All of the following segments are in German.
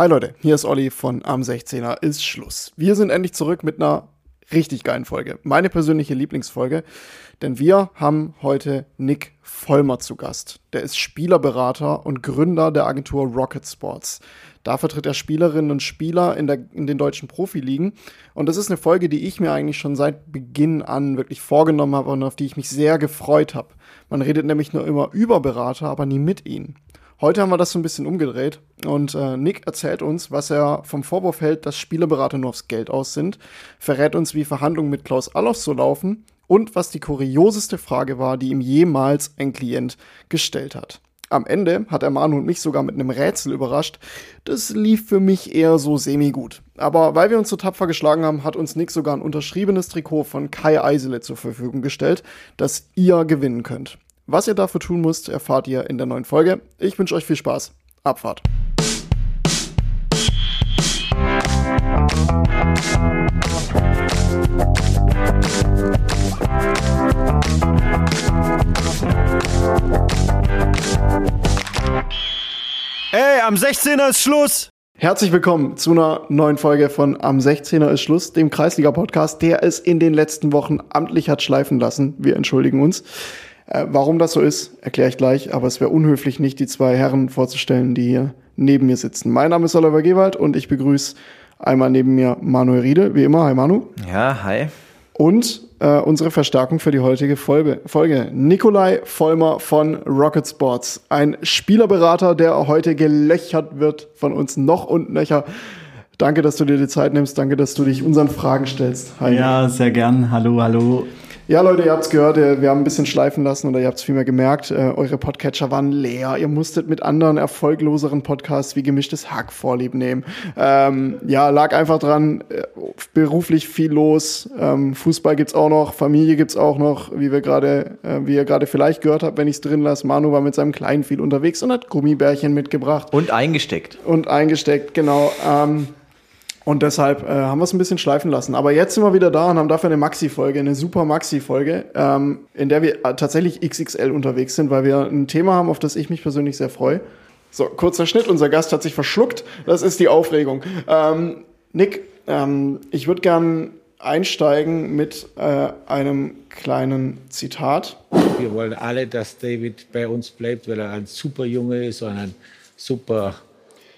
Hi Leute, hier ist Olli von Am 16er ist Schluss. Wir sind endlich zurück mit einer richtig geilen Folge. Meine persönliche Lieblingsfolge, denn wir haben heute Nick Vollmer zu Gast. Der ist Spielerberater und Gründer der Agentur Rocket Sports. Da vertritt er Spielerinnen und Spieler in, der, in den deutschen Profiligen. Und das ist eine Folge, die ich mir eigentlich schon seit Beginn an wirklich vorgenommen habe und auf die ich mich sehr gefreut habe. Man redet nämlich nur immer über Berater, aber nie mit ihnen. Heute haben wir das so ein bisschen umgedreht und äh, Nick erzählt uns, was er vom Vorwurf hält, dass Spielerberater nur aufs Geld aus sind, verrät uns, wie Verhandlungen mit Klaus Allofs so laufen und was die kurioseste Frage war, die ihm jemals ein Klient gestellt hat. Am Ende hat er Manu und mich sogar mit einem Rätsel überrascht. Das lief für mich eher so semi-gut. Aber weil wir uns so tapfer geschlagen haben, hat uns Nick sogar ein unterschriebenes Trikot von Kai Eisele zur Verfügung gestellt, das ihr gewinnen könnt. Was ihr dafür tun müsst, erfahrt ihr in der neuen Folge. Ich wünsche euch viel Spaß. Abfahrt. Ey, am 16er ist Schluss. Herzlich willkommen zu einer neuen Folge von Am 16er ist Schluss, dem Kreisliga-Podcast, der es in den letzten Wochen amtlich hat schleifen lassen. Wir entschuldigen uns. Äh, warum das so ist, erkläre ich gleich, aber es wäre unhöflich, nicht die zwei Herren vorzustellen, die hier neben mir sitzen. Mein Name ist Oliver Gewald und ich begrüße einmal neben mir Manuel Riedel, wie immer. Hi Manu. Ja, hi. Und äh, unsere Verstärkung für die heutige Folge. Folge. Nikolai Vollmer von Rocket Sports. Ein Spielerberater, der heute gelöchert wird von uns noch und nöcher. Danke, dass du dir die Zeit nimmst. Danke, dass du dich unseren Fragen stellst. Hi. Ja, sehr gern. Hallo, hallo. Ja, Leute, ihr habt's gehört, wir haben ein bisschen schleifen lassen oder ihr habt's vielmehr gemerkt, äh, eure Podcatcher waren leer. Ihr musstet mit anderen erfolgloseren Podcasts wie gemischtes Hack vorlieb nehmen. Ähm, ja, lag einfach dran, äh, beruflich viel los. Ähm, Fußball gibt's auch noch, Familie gibt's auch noch, wie wir gerade, äh, wie ihr gerade vielleicht gehört habt, wenn ich's drin lasse. Manu war mit seinem Kleinen viel unterwegs und hat Gummibärchen mitgebracht. Und eingesteckt. Und eingesteckt, genau. Ähm, und deshalb äh, haben wir es ein bisschen schleifen lassen. Aber jetzt sind wir wieder da und haben dafür eine Maxi-Folge, eine super Maxi-Folge, ähm, in der wir äh, tatsächlich XXL unterwegs sind, weil wir ein Thema haben, auf das ich mich persönlich sehr freue. So, kurzer Schnitt, unser Gast hat sich verschluckt. Das ist die Aufregung. Ähm, Nick, ähm, ich würde gern einsteigen mit äh, einem kleinen Zitat. Wir wollen alle, dass David bei uns bleibt, weil er ein super Junge ist und ein super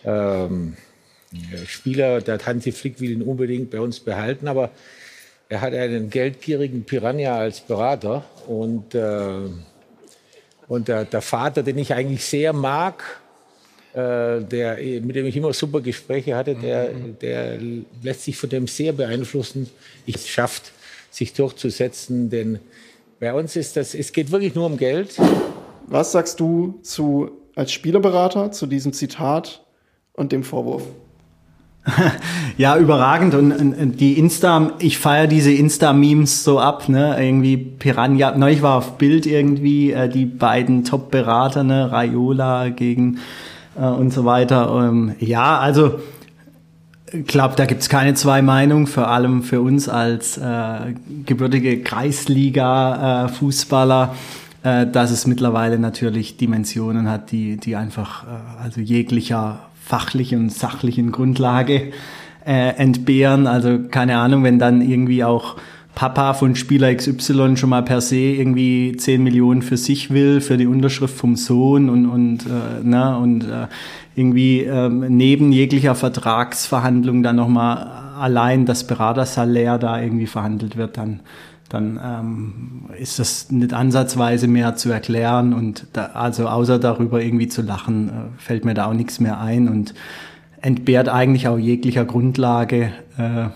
ähm, Spieler, der Hansi Flick will ihn unbedingt bei uns behalten, aber er hat einen geldgierigen Piranha als Berater und, äh, und der, der, Vater, den ich eigentlich sehr mag, äh, der, mit dem ich immer super Gespräche hatte, der, der lässt sich von dem sehr beeinflussen. Ich schafft, sich durchzusetzen, denn bei uns ist das, es geht wirklich nur um Geld. Was sagst du zu, als Spielerberater zu diesem Zitat und dem Vorwurf? ja, überragend. Und, und die Insta, ich feiere diese Insta-Memes so ab, ne? Irgendwie Piranha. Neulich war auf Bild irgendwie äh, die beiden Top-Berater, ne? Raiola gegen äh, und so weiter. Ähm, ja, also glaube, da gibt's keine zwei Meinungen, vor allem für uns als äh, gebürtige Kreisliga-Fußballer. Äh, dass es mittlerweile natürlich Dimensionen hat, die, die einfach, äh, also jeglicher fachlichen und sachlichen Grundlage äh, entbehren. Also keine Ahnung, wenn dann irgendwie auch Papa von Spieler XY schon mal per se irgendwie 10 Millionen für sich will, für die Unterschrift vom Sohn und, und, äh, na, und äh, irgendwie ähm, neben jeglicher Vertragsverhandlung dann nochmal allein das Beratersalär da irgendwie verhandelt wird, dann, dann ähm, ist das nicht ansatzweise mehr zu erklären und da, also außer darüber irgendwie zu lachen, äh, fällt mir da auch nichts mehr ein und entbehrt eigentlich auch jeglicher Grundlage. Äh,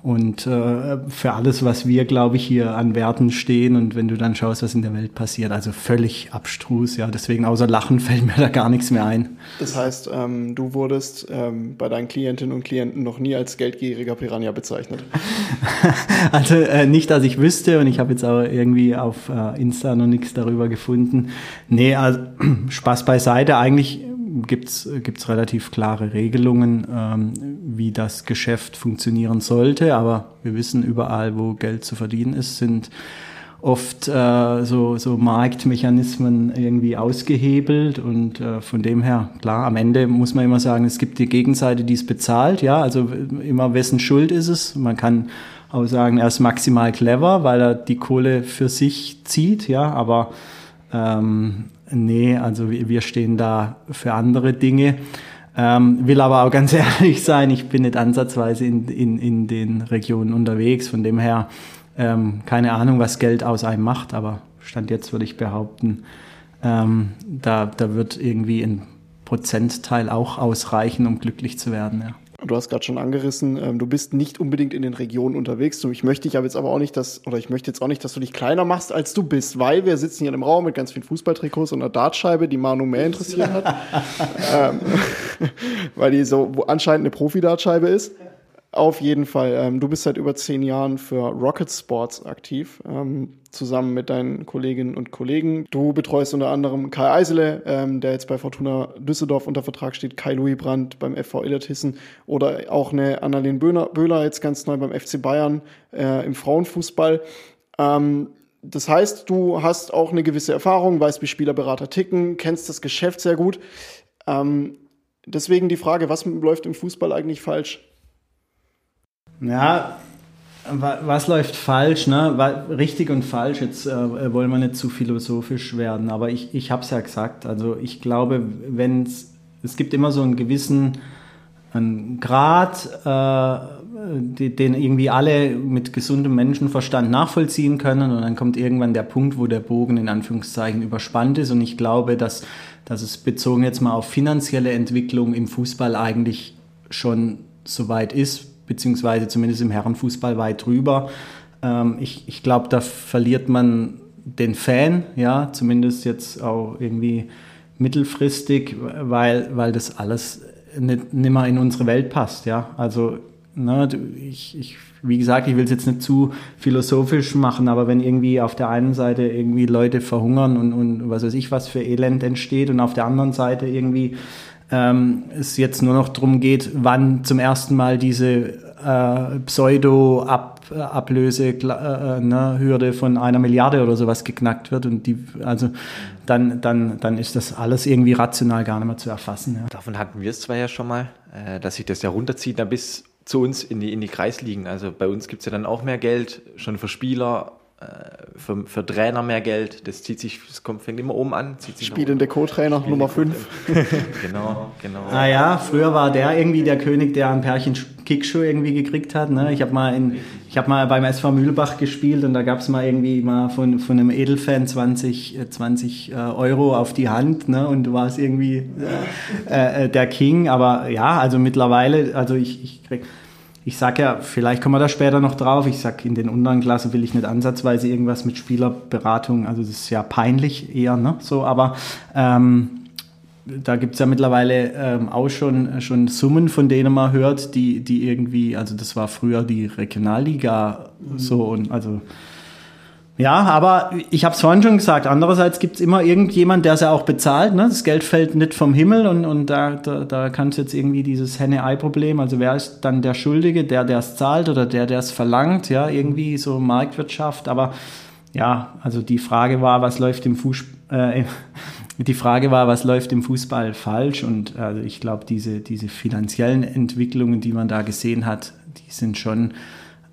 und äh, für alles, was wir, glaube ich, hier an Werten stehen und wenn du dann schaust, was in der Welt passiert, also völlig abstrus, ja. Deswegen außer Lachen fällt mir da gar nichts mehr ein. Das heißt, ähm, du wurdest ähm, bei deinen Klientinnen und Klienten noch nie als geldgieriger Piranha bezeichnet. also äh, nicht, dass ich wüsste und ich habe jetzt auch irgendwie auf äh, Insta noch nichts darüber gefunden. Nee, also Spaß beiseite. Eigentlich gibt es relativ klare Regelungen, ähm, wie das Geschäft funktionieren sollte. Aber wir wissen, überall, wo Geld zu verdienen ist, sind oft äh, so, so Marktmechanismen irgendwie ausgehebelt und äh, von dem her, klar, am Ende muss man immer sagen, es gibt die Gegenseite, die es bezahlt, ja, also immer wessen Schuld ist es. Man kann auch sagen, er ist maximal clever, weil er die Kohle für sich zieht, ja, aber ähm, nee, also wir stehen da für andere Dinge. Ähm, will aber auch ganz ehrlich sein, ich bin nicht ansatzweise in, in, in den Regionen unterwegs, von dem her ähm, keine Ahnung, was Geld aus einem macht, aber Stand jetzt würde ich behaupten, ähm, da, da wird irgendwie ein Prozentteil auch ausreichen, um glücklich zu werden. Ja. Du hast gerade schon angerissen, ähm, du bist nicht unbedingt in den Regionen unterwegs. Ich möchte dich aber jetzt aber auch nicht, dass, oder ich möchte jetzt auch nicht, dass du dich kleiner machst, als du bist, weil wir sitzen hier im Raum mit ganz vielen Fußballtrikots und einer Dartscheibe, die Manu mehr interessiert hat. ähm, weil die so anscheinend eine Profi-Dartscheibe ist. Auf jeden Fall. Ähm, du bist seit über zehn Jahren für Rocket Sports aktiv, ähm, zusammen mit deinen Kolleginnen und Kollegen. Du betreust unter anderem Kai Eisele, ähm, der jetzt bei Fortuna Düsseldorf unter Vertrag steht, Kai Louis Brandt beim FV Illertissen oder auch eine Annalene Böhler, jetzt ganz neu beim FC Bayern äh, im Frauenfußball. Ähm, das heißt, du hast auch eine gewisse Erfahrung, weißt, wie Spielerberater ticken, kennst das Geschäft sehr gut. Ähm, deswegen die Frage, was läuft im Fußball eigentlich falsch? Ja, was läuft falsch? Ne? Richtig und falsch, jetzt äh, wollen wir nicht zu philosophisch werden, aber ich, ich habe es ja gesagt. Also ich glaube, wenn es gibt immer so einen gewissen einen Grad, äh, den irgendwie alle mit gesundem Menschenverstand nachvollziehen können und dann kommt irgendwann der Punkt, wo der Bogen in Anführungszeichen überspannt ist und ich glaube, dass, dass es bezogen jetzt mal auf finanzielle Entwicklung im Fußball eigentlich schon so weit ist, beziehungsweise zumindest im Herrenfußball weit drüber. Ähm, ich ich glaube, da verliert man den Fan, ja, zumindest jetzt auch irgendwie mittelfristig, weil, weil das alles nicht, nicht mehr in unsere Welt passt, ja. Also, ne, ich, ich, wie gesagt, ich will es jetzt nicht zu philosophisch machen, aber wenn irgendwie auf der einen Seite irgendwie Leute verhungern und, und was weiß ich, was für Elend entsteht und auf der anderen Seite irgendwie ähm, es jetzt nur noch darum geht, wann zum ersten Mal diese äh, Pseudo-Ablöse-Hürde äh, äh, von einer Milliarde oder sowas geknackt wird und die, also dann, dann, dann ist das alles irgendwie rational gar nicht mehr zu erfassen. Ja. Davon hatten wir es zwar ja schon mal, äh, dass sich das ja runterzieht dann bis zu uns in die, in die Kreisligen. Also bei uns gibt es ja dann auch mehr Geld, schon für Spieler, für, für Trainer mehr Geld. Das zieht sich, das kommt, fängt immer oben an. Zieht sich Spielende Co-Trainer Nummer 5. genau, genau. Ah ja, früher war der irgendwie der König, der ein Pärchen Kickschuh irgendwie gekriegt hat. Ne? Ich habe mal, in, ich hab mal beim SV Mühlbach gespielt und da gab es mal irgendwie mal von, von einem Edelfan 20, 20 äh, Euro auf die Hand ne? und du warst irgendwie äh, äh, der King. Aber ja, also mittlerweile, also ich, ich krieg ich sage ja, vielleicht kommen wir da später noch drauf. Ich sage, in den unteren Klassen will ich nicht ansatzweise irgendwas mit Spielerberatung. Also das ist ja peinlich eher, ne? So, aber ähm, da gibt es ja mittlerweile ähm, auch schon, schon Summen, von denen man hört, die, die irgendwie, also das war früher die Regionalliga mhm. so und also ja, aber ich habe es vorhin schon gesagt, andererseits gibt es immer irgendjemand, der es ja auch bezahlt. Ne? Das Geld fällt nicht vom Himmel und, und da, da, da kann es jetzt irgendwie dieses Henne-Ei-Problem, also wer ist dann der Schuldige, der, der es zahlt oder der, der es verlangt, ja, irgendwie so Marktwirtschaft. Aber ja, also die Frage war, was läuft im Fußball, äh, die Frage war, was läuft im Fußball falsch? Und also ich glaube, diese, diese finanziellen Entwicklungen, die man da gesehen hat, die sind schon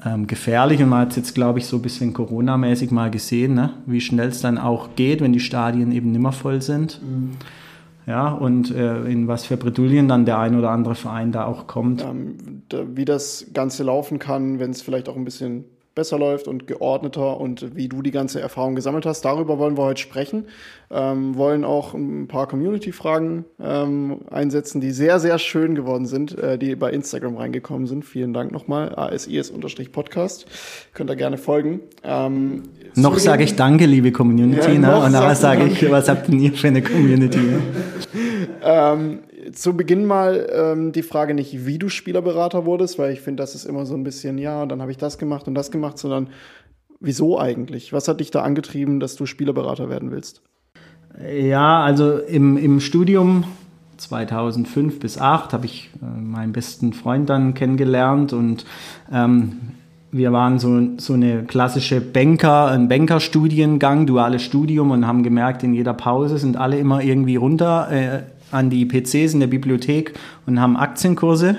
ähm, gefährlich. Und man hat es jetzt, glaube ich, so ein bisschen Corona-mäßig mal gesehen, ne? wie schnell es dann auch geht, wenn die Stadien eben nimmer voll sind. Mhm. Ja, und äh, in was für Bredouillen dann der ein oder andere Verein da auch kommt. Ähm, da, wie das Ganze laufen kann, wenn es vielleicht auch ein bisschen besser läuft und geordneter und wie du die ganze Erfahrung gesammelt hast. Darüber wollen wir heute sprechen. Ähm, wollen auch ein paar Community-Fragen ähm, einsetzen, die sehr, sehr schön geworden sind, äh, die bei Instagram reingekommen sind. Vielen Dank nochmal. ASIS-Podcast. Könnt ihr gerne folgen. Ähm, noch sage ich Danke, liebe Community. Ja, ne? Und nachher sage ich, was habt denn ihr für eine Community? ähm, zu Beginn mal ähm, die Frage nicht, wie du Spielerberater wurdest, weil ich finde, das ist immer so ein bisschen, ja, dann habe ich das gemacht und das gemacht, sondern wieso eigentlich? Was hat dich da angetrieben, dass du Spielerberater werden willst? Ja, also im, im Studium 2005 bis 2008 habe ich äh, meinen besten Freund dann kennengelernt und ähm, wir waren so, so eine klassische Banker, ein Bankerstudiengang, duales Studium und haben gemerkt, in jeder Pause sind alle immer irgendwie runter äh, an die PCs in der Bibliothek und haben Aktienkurse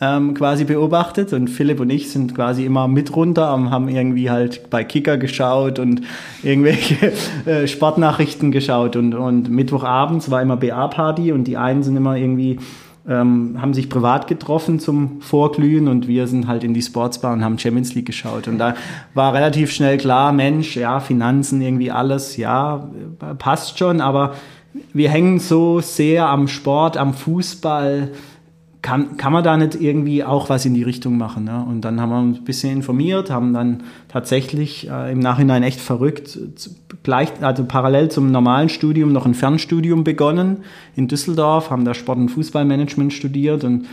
ähm, quasi beobachtet und Philipp und ich sind quasi immer mit runter und haben irgendwie halt bei Kicker geschaut und irgendwelche äh, Sportnachrichten geschaut und, und Mittwochabends war immer BA-Party und die einen sind immer irgendwie ähm, haben sich privat getroffen zum Vorglühen und wir sind halt in die Sportsbar und haben Champions League geschaut. Und da war relativ schnell klar, Mensch, ja, Finanzen, irgendwie alles, ja, passt schon, aber wir hängen so sehr am Sport, am Fußball, kann, kann man da nicht irgendwie auch was in die Richtung machen? Ne? Und dann haben wir uns ein bisschen informiert, haben dann tatsächlich äh, im Nachhinein echt verrückt, gleich, also parallel zum normalen Studium noch ein Fernstudium begonnen in Düsseldorf, haben da Sport- und Fußballmanagement studiert und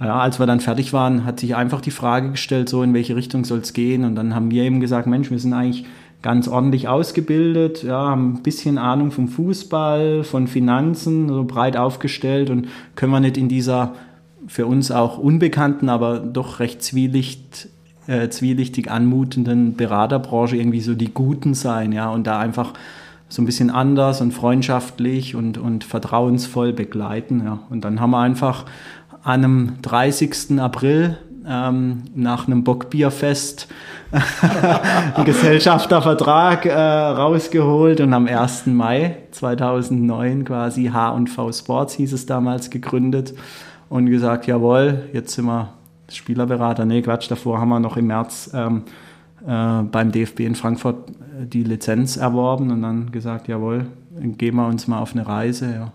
ja, als wir dann fertig waren, hat sich einfach die Frage gestellt, so in welche Richtung soll es gehen? Und dann haben wir eben gesagt, Mensch, wir sind eigentlich ganz ordentlich ausgebildet, ja, haben ein bisschen Ahnung vom Fußball, von Finanzen, so breit aufgestellt und können wir nicht in dieser für uns auch unbekannten, aber doch recht zwielicht, äh, zwielichtig anmutenden Beraterbranche irgendwie so die Guten sein, ja, und da einfach so ein bisschen anders und freundschaftlich und, und vertrauensvoll begleiten, ja. Und dann haben wir einfach an einem 30. April ähm, nach einem Bockbierfest einen Gesellschaftervertrag äh, rausgeholt und am 1. Mai 2009 quasi H&V Sports hieß es damals gegründet und gesagt, jawohl, jetzt sind wir Spielerberater. Nee, Quatsch, davor haben wir noch im März ähm, äh, beim DFB in Frankfurt äh, die Lizenz erworben und dann gesagt, jawohl, gehen wir uns mal auf eine Reise. Ja.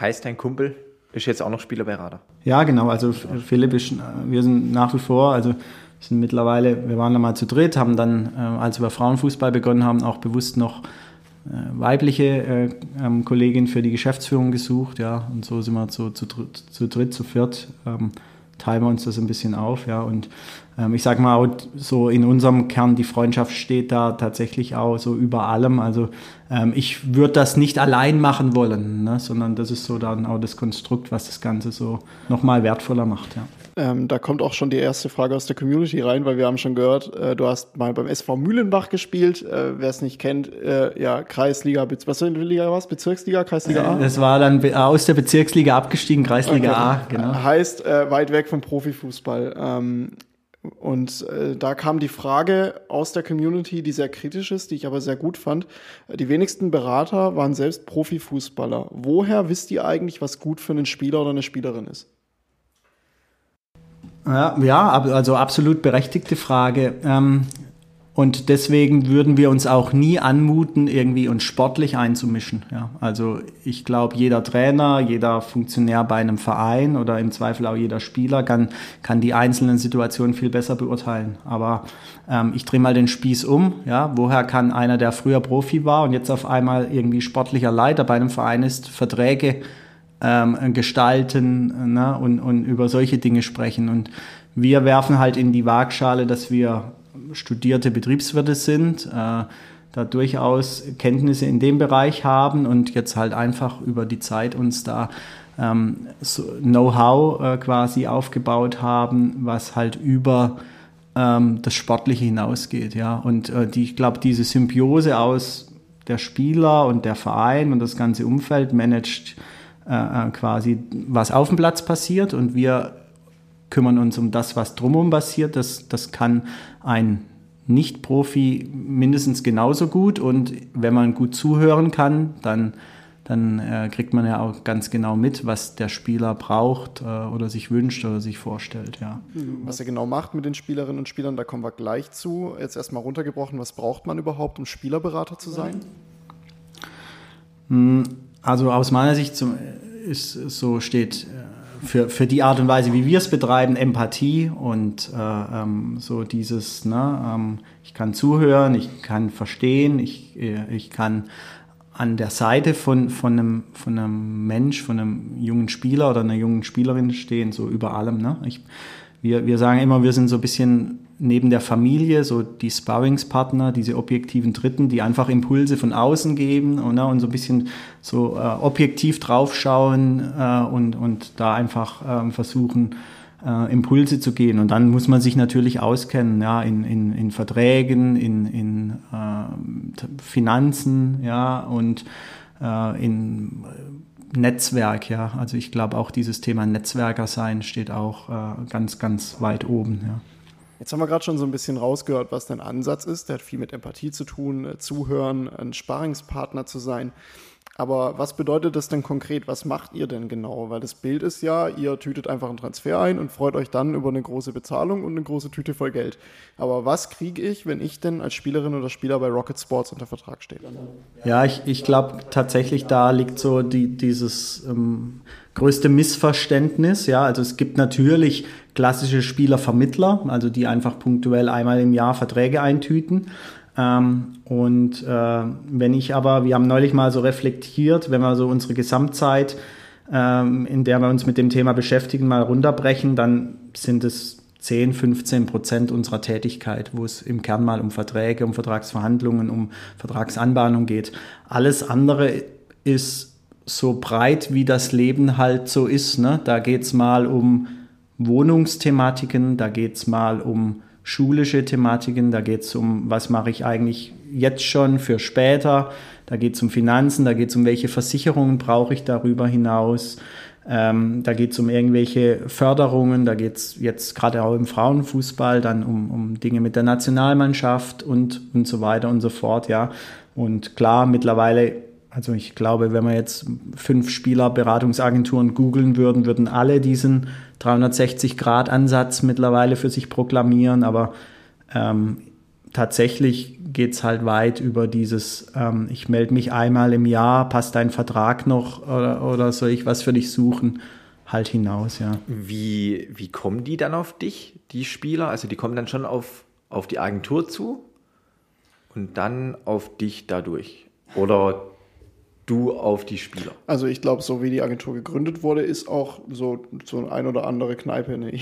Heißt dein Kumpel ist jetzt auch noch Spielerberater? Ja, genau. Also Philipp ist, äh, wir sind nach wie vor, also sind mittlerweile, wir waren da mal zu dritt, haben dann, äh, als wir Frauenfußball begonnen haben, auch bewusst noch äh, weibliche äh, ähm, Kollegin für die Geschäftsführung gesucht, ja, und so sind wir zu, zu, zu dritt, zu viert, ähm, teilen wir uns das ein bisschen auf, ja, und ähm, ich sag mal so in unserem Kern, die Freundschaft steht da tatsächlich auch so über allem, also ähm, ich würde das nicht allein machen wollen, ne, sondern das ist so dann auch das Konstrukt, was das Ganze so nochmal wertvoller macht, ja. Ähm, da kommt auch schon die erste Frage aus der Community rein, weil wir haben schon gehört, äh, du hast mal beim SV Mühlenbach gespielt. Äh, Wer es nicht kennt, äh, ja, Kreisliga, was für eine Liga war es? Bezirksliga, Kreisliga A? Das war dann aus der Bezirksliga abgestiegen, Kreisliga okay. A, genau. Heißt, äh, weit weg vom Profifußball. Ähm, und äh, da kam die Frage aus der Community, die sehr kritisch ist, die ich aber sehr gut fand. Die wenigsten Berater waren selbst Profifußballer. Woher wisst ihr eigentlich, was gut für einen Spieler oder eine Spielerin ist? Ja, also absolut berechtigte Frage. Ähm, und deswegen würden wir uns auch nie anmuten, irgendwie uns sportlich einzumischen. Ja, also ich glaube, jeder Trainer, jeder Funktionär bei einem Verein oder im Zweifel auch jeder Spieler kann, kann die einzelnen Situationen viel besser beurteilen. Aber ähm, ich drehe mal den Spieß um. Ja, woher kann einer, der früher Profi war und jetzt auf einmal irgendwie sportlicher Leiter bei einem Verein ist, Verträge ähm, gestalten ne, und, und über solche Dinge sprechen. Und wir werfen halt in die Waagschale, dass wir studierte Betriebswirte sind, äh, da durchaus Kenntnisse in dem Bereich haben und jetzt halt einfach über die Zeit uns da ähm, Know-how äh, quasi aufgebaut haben, was halt über ähm, das Sportliche hinausgeht. Und äh, die, ich glaube, diese Symbiose aus der Spieler und der Verein und das ganze Umfeld managt quasi, was auf dem Platz passiert und wir kümmern uns um das, was drumherum passiert. Das, das kann ein Nicht-Profi mindestens genauso gut und wenn man gut zuhören kann, dann, dann äh, kriegt man ja auch ganz genau mit, was der Spieler braucht äh, oder sich wünscht oder sich vorstellt. Ja. Was er genau macht mit den Spielerinnen und Spielern, da kommen wir gleich zu. Jetzt erstmal runtergebrochen, was braucht man überhaupt, um Spielerberater zu sein? Hm, also aus meiner Sicht zum, ist so steht äh, für, für die Art und Weise, wie wir es betreiben, Empathie und äh, ähm, so dieses, ne, ähm, ich kann zuhören, ich kann verstehen, ich, äh, ich kann an der Seite von, von, einem, von einem Mensch, von einem jungen Spieler oder einer jungen Spielerin stehen, so über allem. Ne? Ich, wir, wir sagen immer, wir sind so ein bisschen neben der Familie so die Sparringspartner, diese objektiven Dritten, die einfach Impulse von außen geben und, ne, und so ein bisschen so äh, objektiv draufschauen äh, und, und da einfach ähm, versuchen, äh, Impulse zu gehen. Und dann muss man sich natürlich auskennen, ja, in, in, in Verträgen, in, in äh, Finanzen, ja, und äh, in Netzwerk, ja. Also ich glaube auch dieses Thema Netzwerker sein steht auch äh, ganz, ganz weit oben, ja. Jetzt haben wir gerade schon so ein bisschen rausgehört, was dein Ansatz ist. Der hat viel mit Empathie zu tun, äh, zuhören, ein Sparingspartner zu sein. Aber was bedeutet das denn konkret? Was macht ihr denn genau? Weil das Bild ist ja, ihr tütet einfach einen Transfer ein und freut euch dann über eine große Bezahlung und eine große Tüte voll Geld. Aber was kriege ich, wenn ich denn als Spielerin oder Spieler bei Rocket Sports unter Vertrag stehe? Ja, ich, ich glaube tatsächlich, da liegt so die, dieses ähm, größte Missverständnis. Ja, also es gibt natürlich klassische Spielervermittler, also die einfach punktuell einmal im Jahr Verträge eintüten. Ähm, und äh, wenn ich aber, wir haben neulich mal so reflektiert, wenn wir so unsere Gesamtzeit, ähm, in der wir uns mit dem Thema beschäftigen, mal runterbrechen, dann sind es 10, 15 Prozent unserer Tätigkeit, wo es im Kern mal um Verträge, um Vertragsverhandlungen, um Vertragsanbahnung geht. Alles andere ist so breit, wie das Leben halt so ist. Ne? Da geht's mal um Wohnungsthematiken, da geht's mal um schulische Thematiken, da geht es um, was mache ich eigentlich jetzt schon für später, da geht es um Finanzen, da geht es um, welche Versicherungen brauche ich darüber hinaus, ähm, da geht es um irgendwelche Förderungen, da geht es jetzt gerade auch im Frauenfußball dann um, um Dinge mit der Nationalmannschaft und, und so weiter und so fort, ja. Und klar, mittlerweile also ich glaube, wenn wir jetzt fünf Spielerberatungsagenturen googeln würden, würden alle diesen 360-Grad-Ansatz mittlerweile für sich proklamieren. Aber ähm, tatsächlich geht es halt weit über dieses, ähm, ich melde mich einmal im Jahr, passt dein Vertrag noch oder, oder soll ich was für dich suchen, halt hinaus, ja. Wie, wie kommen die dann auf dich, die Spieler? Also die kommen dann schon auf, auf die Agentur zu und dann auf dich dadurch. Oder du auf die Spieler? Also ich glaube, so wie die Agentur gegründet wurde, ist auch so, so ein oder andere Kneipe. Nee.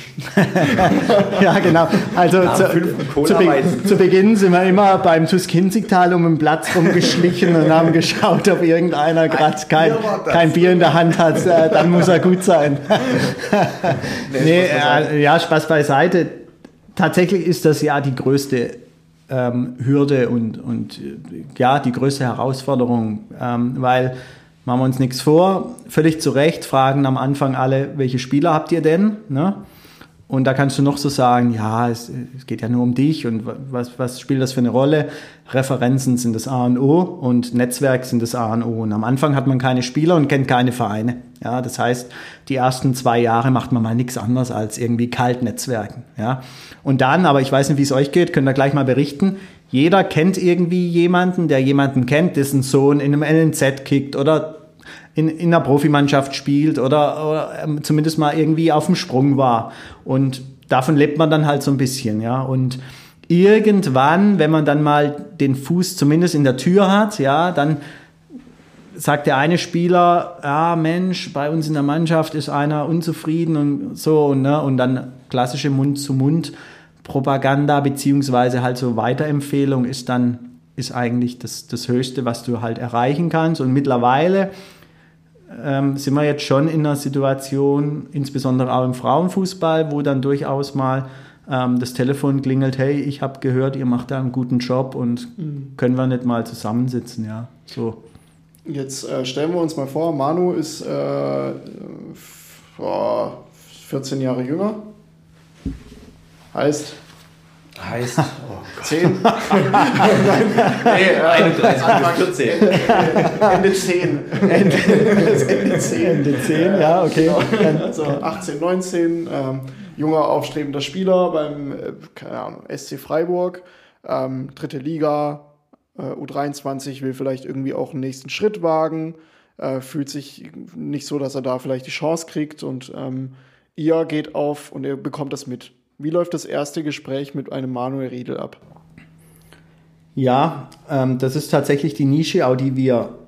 ja, genau. Also zu, zu, Be zu, Beginn sind wir immer beim Tuskinzigtal um den Platz rumgeschlichen und haben geschaut, ob irgendeiner gerade kein, kein Bier in der Hand hat. Äh, dann muss er gut sein. nee, nee äh, ja, Spaß beiseite. Tatsächlich ist das ja die größte ähm, Hürde und, und ja, die größte Herausforderung, ähm, weil machen wir uns nichts vor, völlig zu Recht fragen am Anfang alle, welche Spieler habt ihr denn? Ne? Und da kannst du noch so sagen, ja, es, es, geht ja nur um dich und was, was spielt das für eine Rolle? Referenzen sind das A und O und Netzwerk sind das A und O. Und am Anfang hat man keine Spieler und kennt keine Vereine. Ja, das heißt, die ersten zwei Jahre macht man mal nichts anderes als irgendwie kalt Netzwerken. Ja, und dann, aber ich weiß nicht, wie es euch geht, könnt ihr gleich mal berichten. Jeder kennt irgendwie jemanden, der jemanden kennt, dessen Sohn in einem NNZ kickt oder in, in einer Profimannschaft spielt oder, oder ähm, zumindest mal irgendwie auf dem Sprung war. Und davon lebt man dann halt so ein bisschen, ja. Und irgendwann, wenn man dann mal den Fuß zumindest in der Tür hat, ja, dann sagt der eine Spieler, ja Mensch, bei uns in der Mannschaft ist einer unzufrieden und so, ne? Und dann klassische Mund-zu-Mund-Propaganda beziehungsweise halt so Weiterempfehlung ist dann ist eigentlich das, das Höchste, was du halt erreichen kannst. Und mittlerweile ähm, sind wir jetzt schon in einer Situation, insbesondere auch im Frauenfußball, wo dann durchaus mal ähm, das Telefon klingelt, hey, ich habe gehört, ihr macht da einen guten Job und mhm. können wir nicht mal zusammensitzen, ja. So. Jetzt äh, stellen wir uns mal vor, Manu ist äh, oh, 14 Jahre jünger. Heißt, Heißt oh Gott. 10? nee, äh, 31 Anfang 14. Ende 10. Ende, Ende 10. Ende 10, ja, okay. Also 18, 19, ähm, junger, aufstrebender Spieler beim äh, keine Ahnung, SC Freiburg, ähm, dritte Liga, äh, U23 will vielleicht irgendwie auch einen nächsten Schritt wagen, äh, fühlt sich nicht so, dass er da vielleicht die Chance kriegt und ähm, ihr geht auf und ihr bekommt das mit wie läuft das erste Gespräch mit einem Manuel Riedel ab? Ja, ähm, das ist tatsächlich die Nische, auch die wir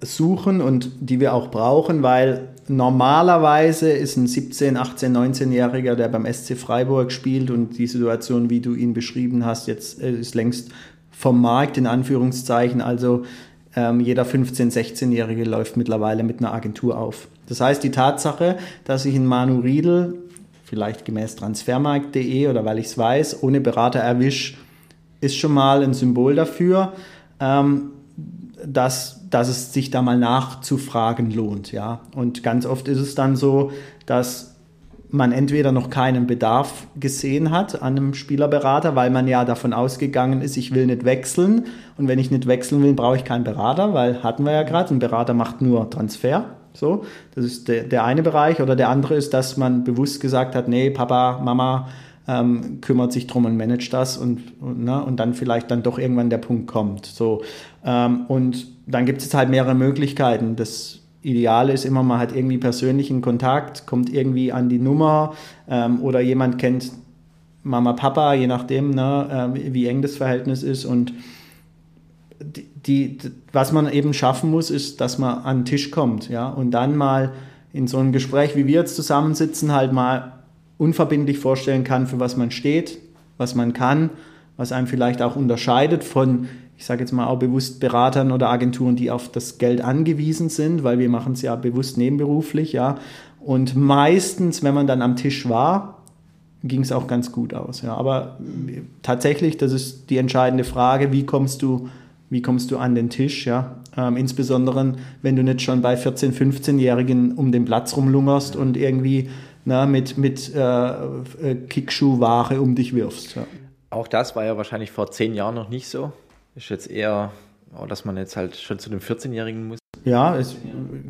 suchen und die wir auch brauchen, weil normalerweise ist ein 17, 18, 19-Jähriger, der beim SC Freiburg spielt und die Situation, wie du ihn beschrieben hast, jetzt äh, ist längst vom Markt in Anführungszeichen. Also ähm, jeder 15-, 16-Jährige läuft mittlerweile mit einer Agentur auf. Das heißt, die Tatsache, dass ich einen Manu Riedel vielleicht gemäß transfermarkt.de oder weil ich es weiß, ohne Berater erwisch, ist schon mal ein Symbol dafür, ähm, dass, dass es sich da mal nachzufragen lohnt. Ja? Und ganz oft ist es dann so, dass man entweder noch keinen Bedarf gesehen hat an einem Spielerberater, weil man ja davon ausgegangen ist, ich will nicht wechseln. Und wenn ich nicht wechseln will, brauche ich keinen Berater, weil hatten wir ja gerade, ein Berater macht nur Transfer. So, das ist der, der eine Bereich. Oder der andere ist, dass man bewusst gesagt hat, nee, Papa, Mama ähm, kümmert sich drum und managt das und, und, ne, und dann vielleicht dann doch irgendwann der Punkt kommt. So, ähm, und dann gibt es halt mehrere Möglichkeiten. Das Ideal ist immer, man hat irgendwie persönlichen Kontakt, kommt irgendwie an die Nummer ähm, oder jemand kennt Mama, Papa, je nachdem, ne, äh, wie eng das Verhältnis ist. Und die, die, was man eben schaffen muss, ist, dass man an den Tisch kommt, ja, und dann mal in so einem Gespräch, wie wir jetzt zusammensitzen, halt mal unverbindlich vorstellen kann, für was man steht, was man kann, was einem vielleicht auch unterscheidet von ich sage jetzt mal auch bewusst Beratern oder Agenturen, die auf das Geld angewiesen sind, weil wir machen es ja bewusst nebenberuflich, ja. Und meistens, wenn man dann am Tisch war, ging es auch ganz gut aus, ja. Aber tatsächlich, das ist die entscheidende Frage, wie kommst du, wie kommst du an den Tisch, ja. Ähm, insbesondere, wenn du nicht schon bei 14-, 15-Jährigen um den Platz rumlungerst und irgendwie na, mit, mit äh, äh, Kickschuhware um dich wirfst. Ja. Auch das war ja wahrscheinlich vor zehn Jahren noch nicht so. Ist jetzt eher, oh, dass man jetzt halt schon zu dem 14-Jährigen muss. Ja, es,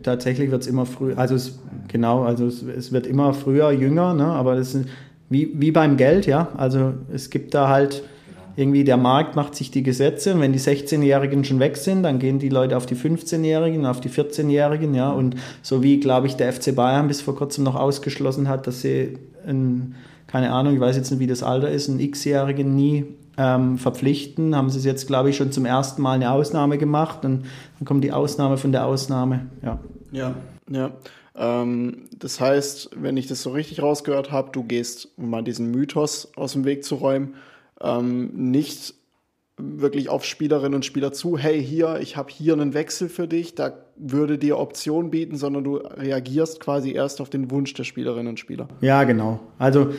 tatsächlich wird es immer früher, also es, genau, also es, es, wird immer früher jünger, ne? aber das ist wie, wie beim Geld, ja. Also es gibt da halt irgendwie der Markt macht sich die Gesetze und wenn die 16-Jährigen schon weg sind, dann gehen die Leute auf die 15-Jährigen, auf die 14-Jährigen, ja. Und so wie, glaube ich, der FC Bayern bis vor kurzem noch ausgeschlossen hat, dass sie, ein, keine Ahnung, ich weiß jetzt nicht, wie das Alter ist, einen X-Jährigen nie ähm, verpflichten, haben sie es jetzt, glaube ich, schon zum ersten Mal eine Ausnahme gemacht und dann kommt die Ausnahme von der Ausnahme. Ja, ja. ja. Ähm, das heißt, wenn ich das so richtig rausgehört habe, du gehst, um mal diesen Mythos aus dem Weg zu räumen, ähm, nicht wirklich auf Spielerinnen und Spieler zu, hey, hier, ich habe hier einen Wechsel für dich, da würde dir Option bieten, sondern du reagierst quasi erst auf den Wunsch der Spielerinnen und Spieler. Ja, genau. Also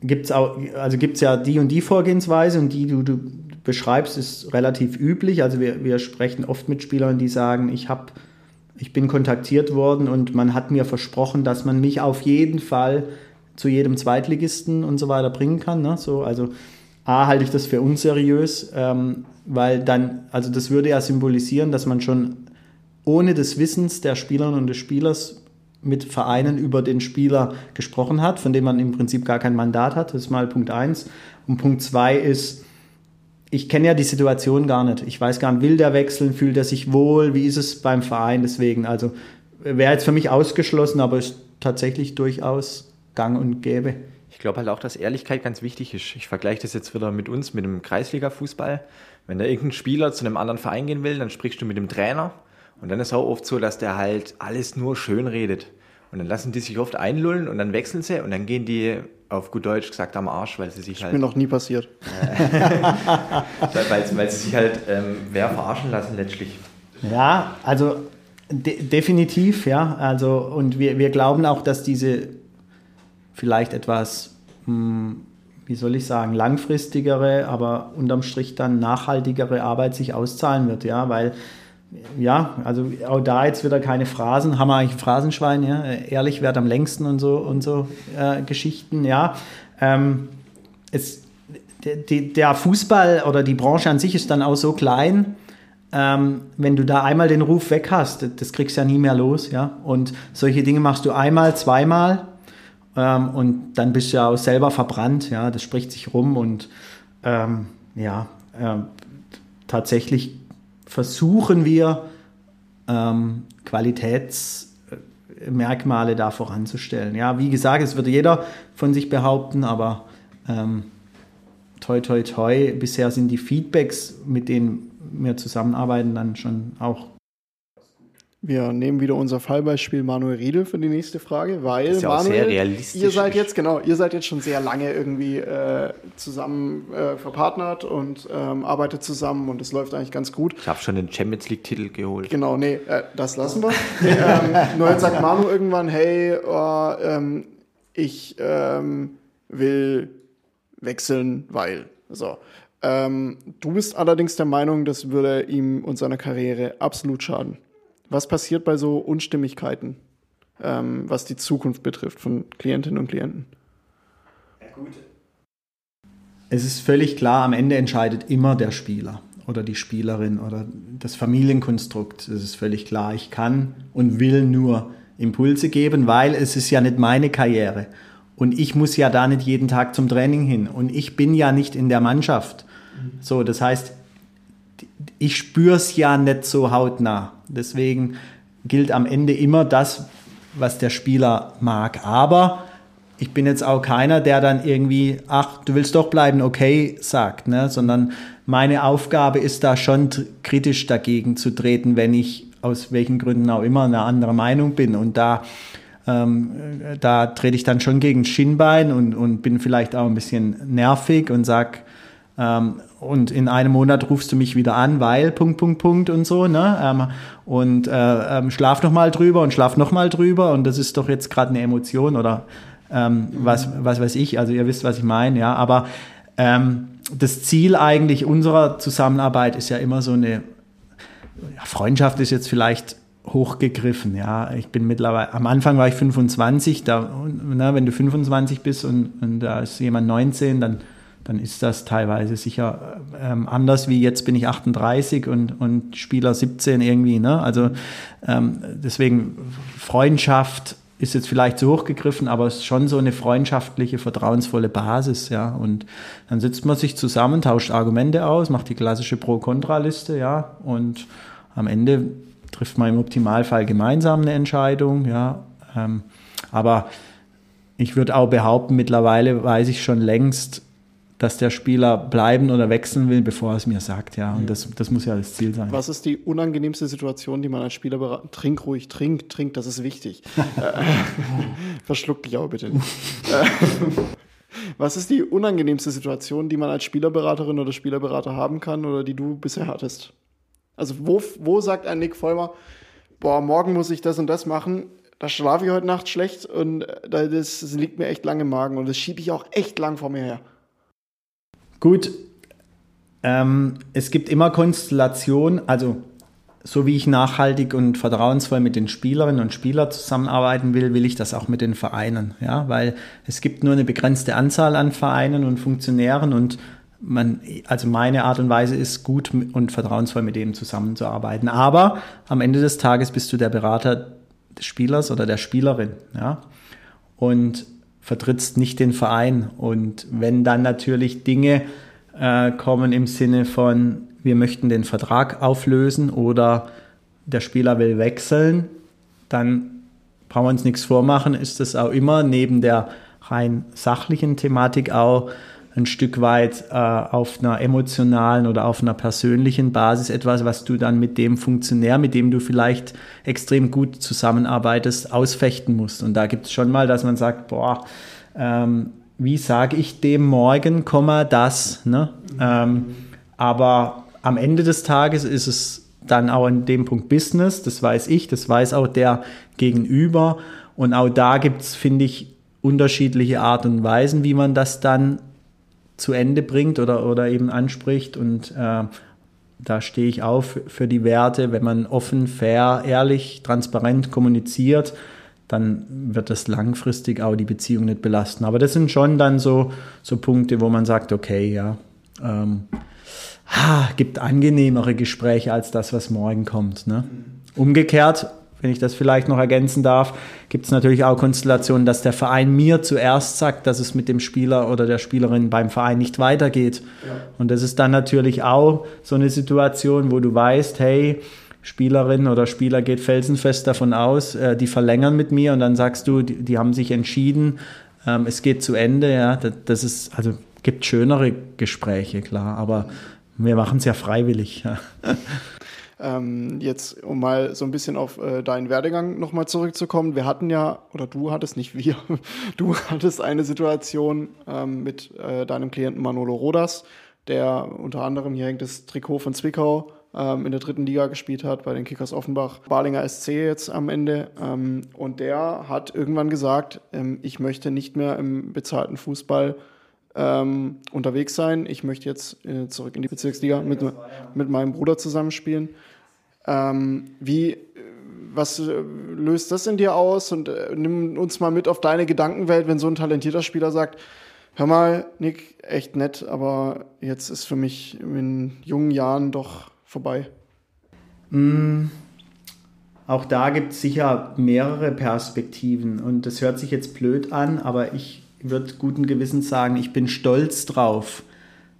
gibt es also gibt's ja die und die Vorgehensweise und die du, du beschreibst, ist relativ üblich. Also wir, wir sprechen oft mit Spielern, die sagen, ich habe ich bin kontaktiert worden und man hat mir versprochen, dass man mich auf jeden Fall zu jedem Zweitligisten und so weiter bringen kann. Ne? So, also A halte ich das für unseriös, ähm, weil dann, also das würde ja symbolisieren, dass man schon ohne des Wissens der Spielerinnen und des Spielers mit Vereinen über den Spieler gesprochen hat, von dem man im Prinzip gar kein Mandat hat. Das ist mal Punkt eins. Und Punkt zwei ist, ich kenne ja die Situation gar nicht. Ich weiß gar nicht, will der wechseln, fühlt er sich wohl, wie ist es beim Verein? Deswegen, also wäre jetzt für mich ausgeschlossen, aber ist tatsächlich durchaus gang und gäbe. Ich glaube halt auch, dass Ehrlichkeit ganz wichtig ist. Ich vergleiche das jetzt wieder mit uns, mit dem Kreisliga-Fußball. Wenn da irgendein Spieler zu einem anderen Verein gehen will, dann sprichst du mit dem Trainer und dann ist es auch oft so, dass der halt alles nur schön redet. Und dann lassen die sich oft einlullen und dann wechseln sie und dann gehen die auf gut Deutsch gesagt am Arsch, weil sie sich das halt. Ist mir noch nie passiert. weil, weil sie sich halt ähm, wer verarschen lassen letztlich. Ja, also de definitiv, ja. Also, und wir, wir glauben auch, dass diese vielleicht etwas, hm, wie soll ich sagen, langfristigere, aber unterm Strich dann nachhaltigere Arbeit sich auszahlen wird, ja, weil ja, also auch da jetzt wieder keine Phrasen. Haben wir eigentlich ein Phrasenschwein, ja? Ehrlich wert am längsten und so und so äh, Geschichten, ja. Ähm, es, die, der Fußball oder die Branche an sich ist dann auch so klein, ähm, wenn du da einmal den Ruf weg hast, das kriegst du ja nie mehr los, ja. Und solche Dinge machst du einmal, zweimal ähm, und dann bist du ja auch selber verbrannt, ja. Das spricht sich rum und ähm, ja, äh, tatsächlich versuchen wir, ähm, Qualitätsmerkmale da voranzustellen. Ja, wie gesagt, es würde jeder von sich behaupten, aber ähm, toi, toi, toi, bisher sind die Feedbacks, mit denen wir zusammenarbeiten, dann schon auch wir nehmen wieder unser Fallbeispiel Manuel Riedel für die nächste Frage, weil ist ja Manuel, sehr realistisch. ihr seid jetzt genau, ihr seid jetzt schon sehr lange irgendwie äh, zusammen äh, verpartnert und ähm, arbeitet zusammen und es läuft eigentlich ganz gut. Ich habe schon den Champions League Titel geholt. Genau, nee, äh, das lassen wir. nee, ähm, nur jetzt sagt Manu irgendwann, hey, oh, ähm, ich ähm, will wechseln, weil. So. Ähm, du bist allerdings der Meinung, das würde ihm und seiner Karriere absolut schaden. Was passiert bei so Unstimmigkeiten, ähm, was die Zukunft betrifft von Klientinnen und Klienten? Ja, gut. Es ist völlig klar, am Ende entscheidet immer der Spieler oder die Spielerin oder das Familienkonstrukt. Es ist völlig klar, ich kann und will nur Impulse geben, weil es ist ja nicht meine Karriere. Und ich muss ja da nicht jeden Tag zum Training hin. Und ich bin ja nicht in der Mannschaft. So, das heißt, ich spüre es ja nicht so hautnah. Deswegen gilt am Ende immer das, was der Spieler mag. Aber ich bin jetzt auch keiner, der dann irgendwie, ach, du willst doch bleiben, okay, sagt, ne? sondern meine Aufgabe ist da schon kritisch dagegen zu treten, wenn ich aus welchen Gründen auch immer eine andere Meinung bin. Und da, ähm, da trete ich dann schon gegen Schienbein und, und bin vielleicht auch ein bisschen nervig und sag, ähm, und in einem Monat rufst du mich wieder an, weil Punkt, Punkt, Punkt und so, ne? Ähm, und äh, ähm, schlaf noch mal drüber und schlaf noch mal drüber und das ist doch jetzt gerade eine Emotion oder ähm, was, was weiß ich, also ihr wisst, was ich meine, ja, aber ähm, das Ziel eigentlich unserer Zusammenarbeit ist ja immer so eine ja, Freundschaft ist jetzt vielleicht hochgegriffen, ja. Ich bin mittlerweile, am Anfang war ich 25, da, na, wenn du 25 bist und, und da ist jemand 19, dann, dann ist das teilweise sicher ähm, anders wie jetzt bin ich 38 und, und Spieler 17 irgendwie, ne? Also ähm, deswegen Freundschaft, ist jetzt vielleicht zu hoch gegriffen, aber es ist schon so eine freundschaftliche, vertrauensvolle Basis, ja. Und dann sitzt man sich zusammen, tauscht Argumente aus, macht die klassische Pro-Kontra-Liste, ja. Und am Ende trifft man im Optimalfall gemeinsam eine Entscheidung, ja. Ähm, aber ich würde auch behaupten, mittlerweile weiß ich schon längst, dass der Spieler bleiben oder wechseln will, bevor er es mir sagt, ja. Und das, das muss ja das Ziel sein. Was ist die unangenehmste Situation, die man als Spieler beraten? Trink ruhig, trink, trink, das ist wichtig. Äh, verschluck dich auch bitte. Äh, was ist die unangenehmste Situation, die man als Spielerberaterin oder Spielerberater haben kann oder die du bisher hattest? Also wo, wo sagt ein Nick Vollmer, boah, morgen muss ich das und das machen, da schlafe ich heute Nacht schlecht und das, das liegt mir echt lang im Magen und das schiebe ich auch echt lang vor mir her. Gut, ähm, es gibt immer Konstellationen, also so wie ich nachhaltig und vertrauensvoll mit den Spielerinnen und Spielern zusammenarbeiten will, will ich das auch mit den Vereinen, ja, weil es gibt nur eine begrenzte Anzahl an Vereinen und Funktionären und man, also meine Art und Weise ist gut und vertrauensvoll mit denen zusammenzuarbeiten. Aber am Ende des Tages bist du der Berater des Spielers oder der Spielerin, ja. Und vertrittst nicht den Verein. Und wenn dann natürlich Dinge äh, kommen im Sinne von, wir möchten den Vertrag auflösen oder der Spieler will wechseln, dann brauchen wir uns nichts vormachen, ist das auch immer neben der rein sachlichen Thematik auch ein Stück weit äh, auf einer emotionalen oder auf einer persönlichen Basis etwas, was du dann mit dem Funktionär, mit dem du vielleicht extrem gut zusammenarbeitest, ausfechten musst. Und da gibt es schon mal, dass man sagt, boah, ähm, wie sage ich dem morgen, Komma, das. Ne? Ähm, aber am Ende des Tages ist es dann auch in dem Punkt Business, das weiß ich, das weiß auch der Gegenüber. Und auch da gibt es, finde ich, unterschiedliche Art und Weisen, wie man das dann zu Ende bringt oder, oder eben anspricht. Und äh, da stehe ich auf für die Werte, wenn man offen, fair, ehrlich, transparent kommuniziert, dann wird das langfristig auch die Beziehung nicht belasten. Aber das sind schon dann so, so Punkte, wo man sagt, okay, ja, ähm, ha, gibt angenehmere Gespräche als das, was morgen kommt. Ne? Umgekehrt wenn ich das vielleicht noch ergänzen darf, gibt es natürlich auch Konstellationen, dass der Verein mir zuerst sagt, dass es mit dem Spieler oder der Spielerin beim Verein nicht weitergeht. Ja. Und das ist dann natürlich auch so eine Situation, wo du weißt, hey, Spielerin oder Spieler geht felsenfest davon aus, äh, die verlängern mit mir und dann sagst du, die, die haben sich entschieden, ähm, es geht zu Ende, ja, das, das ist, also gibt schönere Gespräche, klar, aber wir machen es ja freiwillig. Ja. Ähm, jetzt, um mal so ein bisschen auf äh, deinen Werdegang nochmal zurückzukommen. Wir hatten ja, oder du hattest nicht wir, du hattest eine Situation ähm, mit äh, deinem Klienten Manolo Rodas, der unter anderem, hier hängt das Trikot von Zwickau, ähm, in der dritten Liga gespielt hat, bei den Kickers Offenbach, Balinger SC jetzt am Ende. Ähm, und der hat irgendwann gesagt, ähm, ich möchte nicht mehr im bezahlten Fußball ähm, unterwegs sein. Ich möchte jetzt äh, zurück in die Bezirksliga mit, mit meinem Bruder zusammenspielen. Ähm, wie, was äh, löst das in dir aus? Und äh, nimm uns mal mit auf deine Gedankenwelt, wenn so ein talentierter Spieler sagt, hör mal, Nick, echt nett, aber jetzt ist für mich in jungen Jahren doch vorbei. Mm, auch da gibt es sicher mehrere Perspektiven und das hört sich jetzt blöd an, aber ich würde guten Gewissens sagen, ich bin stolz drauf,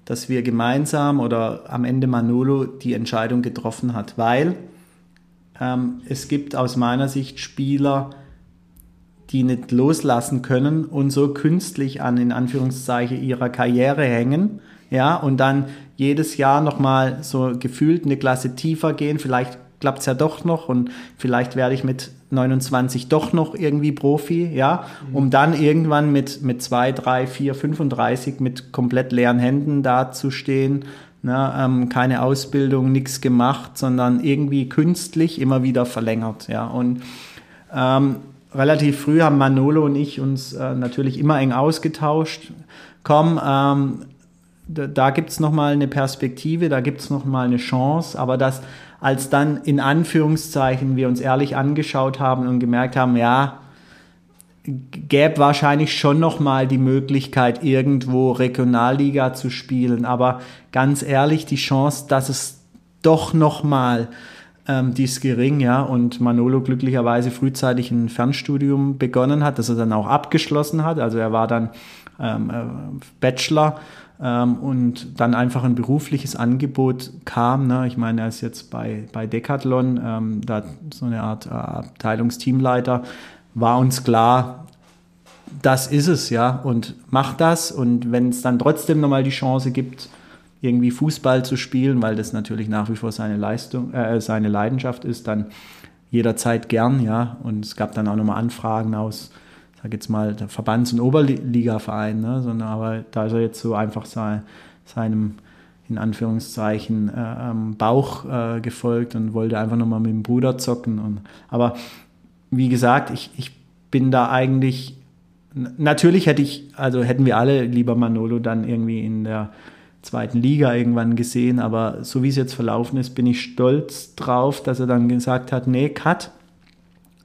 dass wir gemeinsam oder am Ende Manolo die Entscheidung getroffen hat, weil ähm, es gibt aus meiner Sicht Spieler, die nicht loslassen können und so künstlich an in Anführungszeichen ihrer Karriere hängen, ja, und dann jedes Jahr nochmal so gefühlt eine Klasse tiefer gehen, vielleicht klappt es ja doch noch und vielleicht werde ich mit 29 doch noch irgendwie Profi, ja, um dann irgendwann mit, mit 2, 3, 4, 35 mit komplett leeren Händen dazustehen, ne, ähm, keine Ausbildung, nichts gemacht, sondern irgendwie künstlich immer wieder verlängert, ja, und ähm, relativ früh haben Manolo und ich uns äh, natürlich immer eng ausgetauscht. Komm, ähm, da, da gibt es nochmal eine Perspektive, da gibt es nochmal eine Chance, aber das, als dann in Anführungszeichen wir uns ehrlich angeschaut haben und gemerkt haben, ja, gäbe wahrscheinlich schon nochmal die Möglichkeit, irgendwo Regionalliga zu spielen, aber ganz ehrlich, die Chance, dass es doch nochmal ähm, die ist gering, ja. Und Manolo glücklicherweise frühzeitig ein Fernstudium begonnen hat, das er dann auch abgeschlossen hat. Also er war dann ähm, äh, Bachelor ähm, und dann einfach ein berufliches Angebot kam. Ne? Ich meine, er ist jetzt bei, bei Decathlon, ähm, da so eine Art äh, Abteilungsteamleiter. War uns klar, das ist es, ja, und macht das. Und wenn es dann trotzdem nochmal die Chance gibt, irgendwie Fußball zu spielen, weil das natürlich nach wie vor seine Leistung, äh, seine Leidenschaft ist, dann jederzeit gern, ja. Und es gab dann auch nochmal Anfragen aus, sag jetzt mal, der Verbands- und Oberligaverein, ne? Sondern aber da ist er jetzt so einfach sein, seinem in Anführungszeichen äh, ähm, Bauch äh, gefolgt und wollte einfach nochmal mit dem Bruder zocken. Und, aber wie gesagt, ich, ich bin da eigentlich, natürlich hätte ich, also hätten wir alle lieber Manolo dann irgendwie in der zweiten Liga irgendwann gesehen, aber so wie es jetzt verlaufen ist, bin ich stolz drauf, dass er dann gesagt hat, nee, Cut.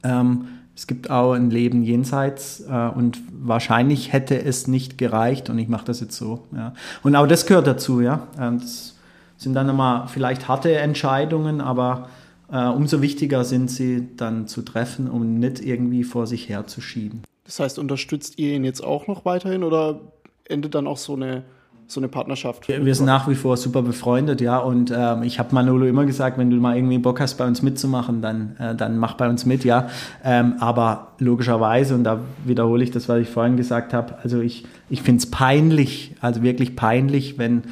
Ähm, es gibt auch ein Leben jenseits äh, und wahrscheinlich hätte es nicht gereicht und ich mache das jetzt so. Ja. Und auch das gehört dazu, ja. Ähm, das sind dann nochmal vielleicht harte Entscheidungen, aber äh, umso wichtiger sind sie dann zu treffen, um nicht irgendwie vor sich herzuschieben. Das heißt, unterstützt ihr ihn jetzt auch noch weiterhin oder endet dann auch so eine so eine Partnerschaft. Wir, wir sind nach wie vor super befreundet, ja. Und ähm, ich habe Manolo immer gesagt, wenn du mal irgendwie Bock hast, bei uns mitzumachen, dann, äh, dann mach bei uns mit, ja. Ähm, aber logischerweise, und da wiederhole ich das, was ich vorhin gesagt habe, also ich, ich finde es peinlich, also wirklich peinlich, wenn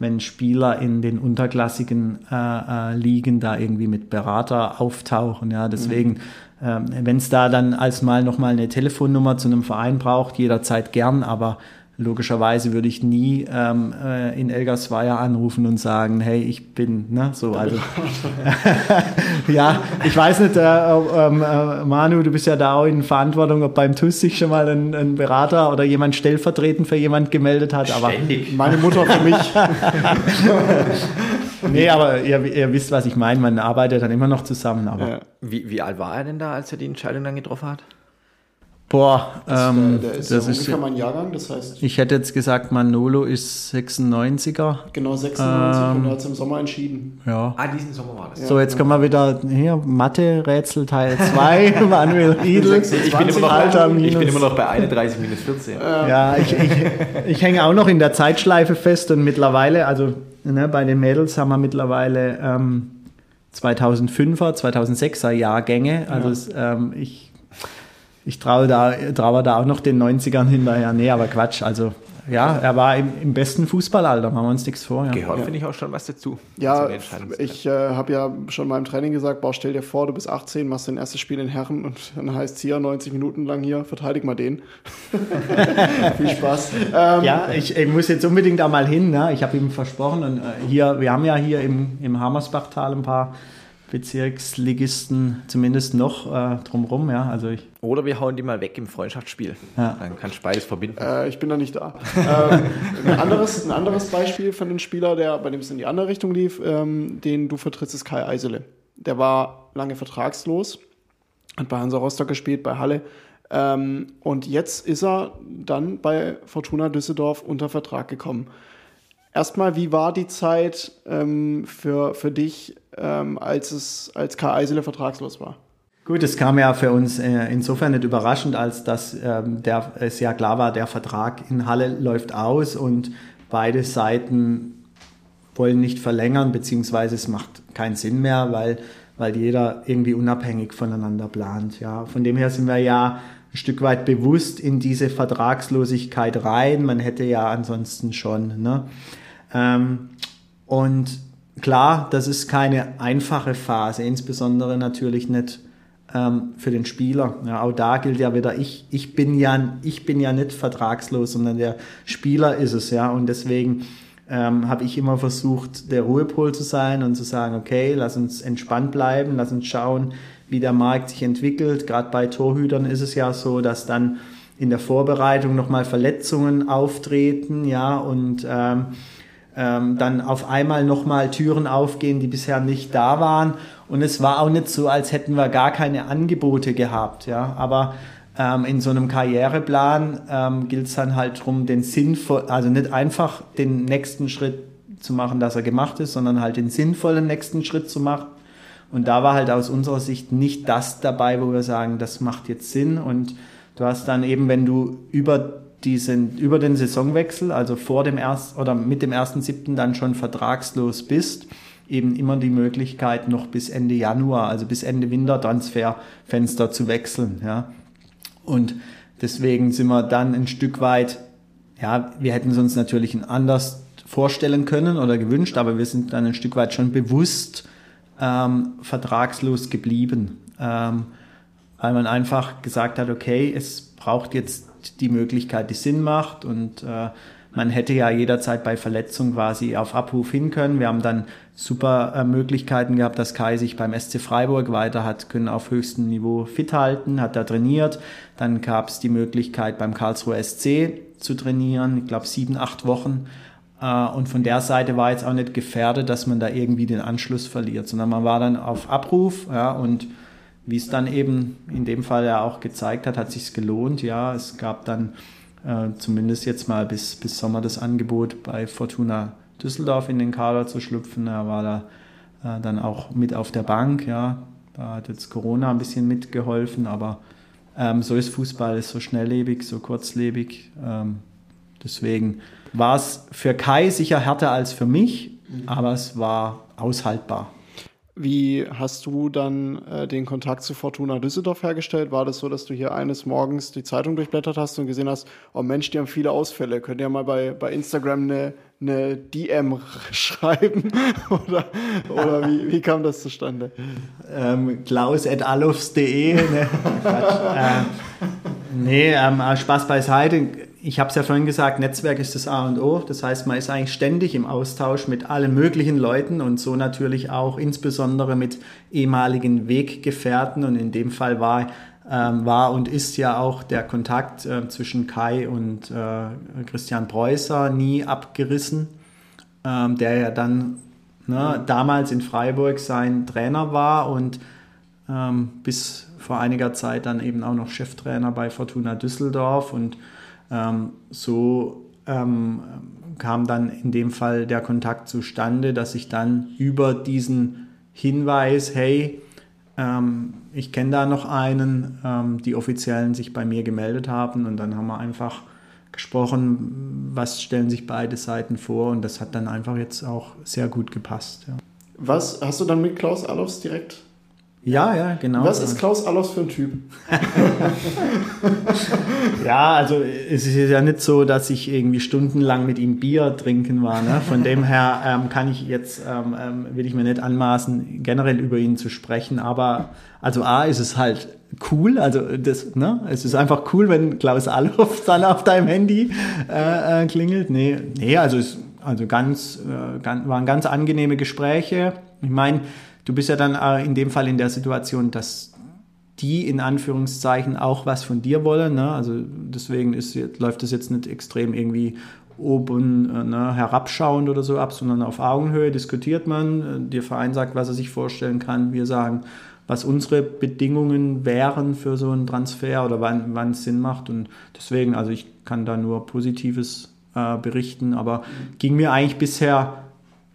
wenn Spieler in den unterklassigen äh, äh, Ligen da irgendwie mit Berater auftauchen. Ja, deswegen, mhm. ähm, wenn es da dann als mal nochmal eine Telefonnummer zu einem Verein braucht, jederzeit gern, aber logischerweise würde ich nie ähm, äh, in Elgersweier anrufen und sagen, hey, ich bin, ne, so, also. ja, ich weiß nicht, äh, ähm, äh, Manu, du bist ja da auch in Verantwortung, ob beim TUS sich schon mal ein, ein Berater oder jemand stellvertretend für jemand gemeldet hat, aber. Ständig. Meine Mutter für mich. nee, aber ihr, ihr, wisst, was ich meine, man arbeitet dann immer noch zusammen, aber. Ja. Wie, wie alt war er denn da, als er die Entscheidung dann getroffen hat? Boah, das, ähm, der, der ist das ja ungefähr mein Jahrgang, das heißt. Ich hätte jetzt gesagt, Manolo ist 96er. Genau, 96 ähm, und er hat es im Sommer entschieden. Ja. Ah, diesen Sommer war das. Ja, so, jetzt genau. kommen wir wieder hier, Mathe-Rätsel Teil 2, Manuel Riedel. Ich bin, immer noch, Alter, minus, ich bin immer noch bei 31 minus 14. Ja, ich, ich, ich hänge auch noch in der Zeitschleife fest und mittlerweile, also ne, bei den Mädels haben wir mittlerweile ähm, 2005er, 2006er Jahrgänge. Also ja. es, ähm, ich ich traue da, traue da auch noch den 90ern hinterher. Nee, aber Quatsch. Also ja, er war im, im besten Fußballalter, machen wir uns nichts vor. Ja. Gehört, finde ich, auch schon was dazu. Ja, ich äh, habe ja schon mal im Training gesagt, boah, stell dir vor, du bist 18, machst dein erstes Spiel in Herren und dann heißt es hier 90 Minuten lang hier, verteidig mal den. Viel Spaß. Ähm, ja, ich, ich, muss jetzt unbedingt da mal hin. Ne? Ich habe ihm versprochen und äh, hier, wir haben ja hier im, im Hammersbachtal ein paar Bezirksligisten zumindest noch äh, drumrum. Ja, also ich Oder wir hauen die mal weg im Freundschaftsspiel. Ja. Dann kannst du beides verbinden. Äh, ich bin da nicht da. ähm, ein, anderes, ein anderes Beispiel von einem Spieler, der bei dem es in die andere Richtung lief, ähm, den du vertrittst, ist Kai Eisele. Der war lange vertragslos, hat bei Hansa Rostock gespielt, bei Halle. Ähm, und jetzt ist er dann bei Fortuna Düsseldorf unter Vertrag gekommen. Erstmal, wie war die Zeit ähm, für, für dich, ähm, als, es, als Karl Eisele vertragslos war? Gut, es kam ja für uns äh, insofern nicht überraschend, als dass ähm, der, es ja klar war, der Vertrag in Halle läuft aus und beide Seiten wollen nicht verlängern, beziehungsweise es macht keinen Sinn mehr, weil, weil jeder irgendwie unabhängig voneinander plant. Ja. Von dem her sind wir ja ein Stück weit bewusst in diese Vertragslosigkeit rein. Man hätte ja ansonsten schon. Ne? Ähm, und klar, das ist keine einfache Phase, insbesondere natürlich nicht ähm, für den Spieler. Ja, auch da gilt ja wieder, ich, ich, bin ja, ich bin ja nicht vertragslos, sondern der Spieler ist es. ja Und deswegen ähm, habe ich immer versucht, der Ruhepol zu sein und zu sagen, okay, lass uns entspannt bleiben, lass uns schauen, wie der Markt sich entwickelt. Gerade bei Torhütern ist es ja so, dass dann in der Vorbereitung nochmal Verletzungen auftreten, ja, und ähm, ähm, dann auf einmal nochmal Türen aufgehen, die bisher nicht da waren. Und es war auch nicht so, als hätten wir gar keine Angebote gehabt. Ja? Aber ähm, in so einem Karriereplan ähm, gilt es dann halt darum, den sinnvoll, also nicht einfach den nächsten Schritt zu machen, dass er gemacht ist, sondern halt den sinnvollen nächsten Schritt zu machen. Und da war halt aus unserer Sicht nicht das dabei, wo wir sagen, das macht jetzt Sinn. Und du hast dann eben, wenn du über diesen, über den Saisonwechsel, also vor dem ersten oder mit dem ersten siebten dann schon vertragslos bist, eben immer die Möglichkeit noch bis Ende Januar, also bis Ende Wintertransferfenster zu wechseln, ja. Und deswegen sind wir dann ein Stück weit, ja, wir hätten es uns natürlich anders vorstellen können oder gewünscht, aber wir sind dann ein Stück weit schon bewusst ähm, vertragslos geblieben, ähm, weil man einfach gesagt hat, okay, es braucht jetzt die Möglichkeit, die Sinn macht und äh, man hätte ja jederzeit bei Verletzung quasi auf Abruf hin können. Wir haben dann super äh, Möglichkeiten gehabt, dass Kai sich beim SC Freiburg weiter hat können auf höchstem Niveau fit halten, hat da trainiert. Dann gab es die Möglichkeit beim Karlsruher SC zu trainieren, ich glaube sieben, acht Wochen. Äh, und von der Seite war jetzt auch nicht gefährdet, dass man da irgendwie den Anschluss verliert, sondern man war dann auf Abruf ja, und wie es dann eben in dem Fall ja auch gezeigt hat, hat sich gelohnt. Ja, es gab dann äh, zumindest jetzt mal bis, bis Sommer das Angebot bei Fortuna Düsseldorf in den Kader zu schlüpfen. Er war da äh, dann auch mit auf der Bank. Ja, da hat jetzt Corona ein bisschen mitgeholfen, aber ähm, so ist Fußball, ist so schnelllebig, so kurzlebig. Ähm, deswegen war es für Kai sicher härter als für mich, aber es war aushaltbar. Wie hast du dann äh, den Kontakt zu Fortuna Düsseldorf hergestellt? War das so, dass du hier eines Morgens die Zeitung durchblättert hast und gesehen hast, oh Mensch, die haben viele Ausfälle. Könnt ihr mal bei, bei Instagram eine, eine DM schreiben? oder oder wie, wie kam das zustande? Ähm, klaus.alufs.de ne? äh, Nee, ähm, Spaß beiseite ich habe es ja vorhin gesagt, Netzwerk ist das A und O. Das heißt, man ist eigentlich ständig im Austausch mit allen möglichen Leuten und so natürlich auch insbesondere mit ehemaligen Weggefährten. Und in dem Fall war, ähm, war und ist ja auch der Kontakt äh, zwischen Kai und äh, Christian Preußer nie abgerissen, ähm, der ja dann ne, damals in Freiburg sein Trainer war und ähm, bis vor einiger Zeit dann eben auch noch Cheftrainer bei Fortuna Düsseldorf und so ähm, kam dann in dem Fall der Kontakt zustande, dass ich dann über diesen Hinweis, hey, ähm, ich kenne da noch einen, ähm, die Offiziellen sich bei mir gemeldet haben und dann haben wir einfach gesprochen, was stellen sich beide Seiten vor und das hat dann einfach jetzt auch sehr gut gepasst. Ja. Was hast du dann mit Klaus Allofs direkt Ja, ja, genau. Was ist Klaus Allers für ein Typ? ja, also es ist ja nicht so, dass ich irgendwie stundenlang mit ihm Bier trinken war. Ne? Von dem her ähm, kann ich jetzt, ähm, ähm, will ich mir nicht anmaßen, generell über ihn zu sprechen. Aber also A ist es halt cool, also das, ne? Es ist einfach cool, wenn Klaus Allhoff dann auf deinem Handy äh, äh, klingelt. Nee, nee, also es, also ganz, äh, ganz, waren ganz angenehme Gespräche. Ich meine, du bist ja dann äh, in dem Fall in der Situation, dass die in Anführungszeichen auch was von dir wollen. Ne? Also deswegen ist, läuft das jetzt nicht extrem irgendwie oben äh, ne, herabschauend oder so ab, sondern auf Augenhöhe diskutiert man. Der Verein sagt, was er sich vorstellen kann. Wir sagen, was unsere Bedingungen wären für so einen Transfer oder wann, wann es Sinn macht. Und deswegen, also ich kann da nur Positives äh, berichten, aber ging mir eigentlich bisher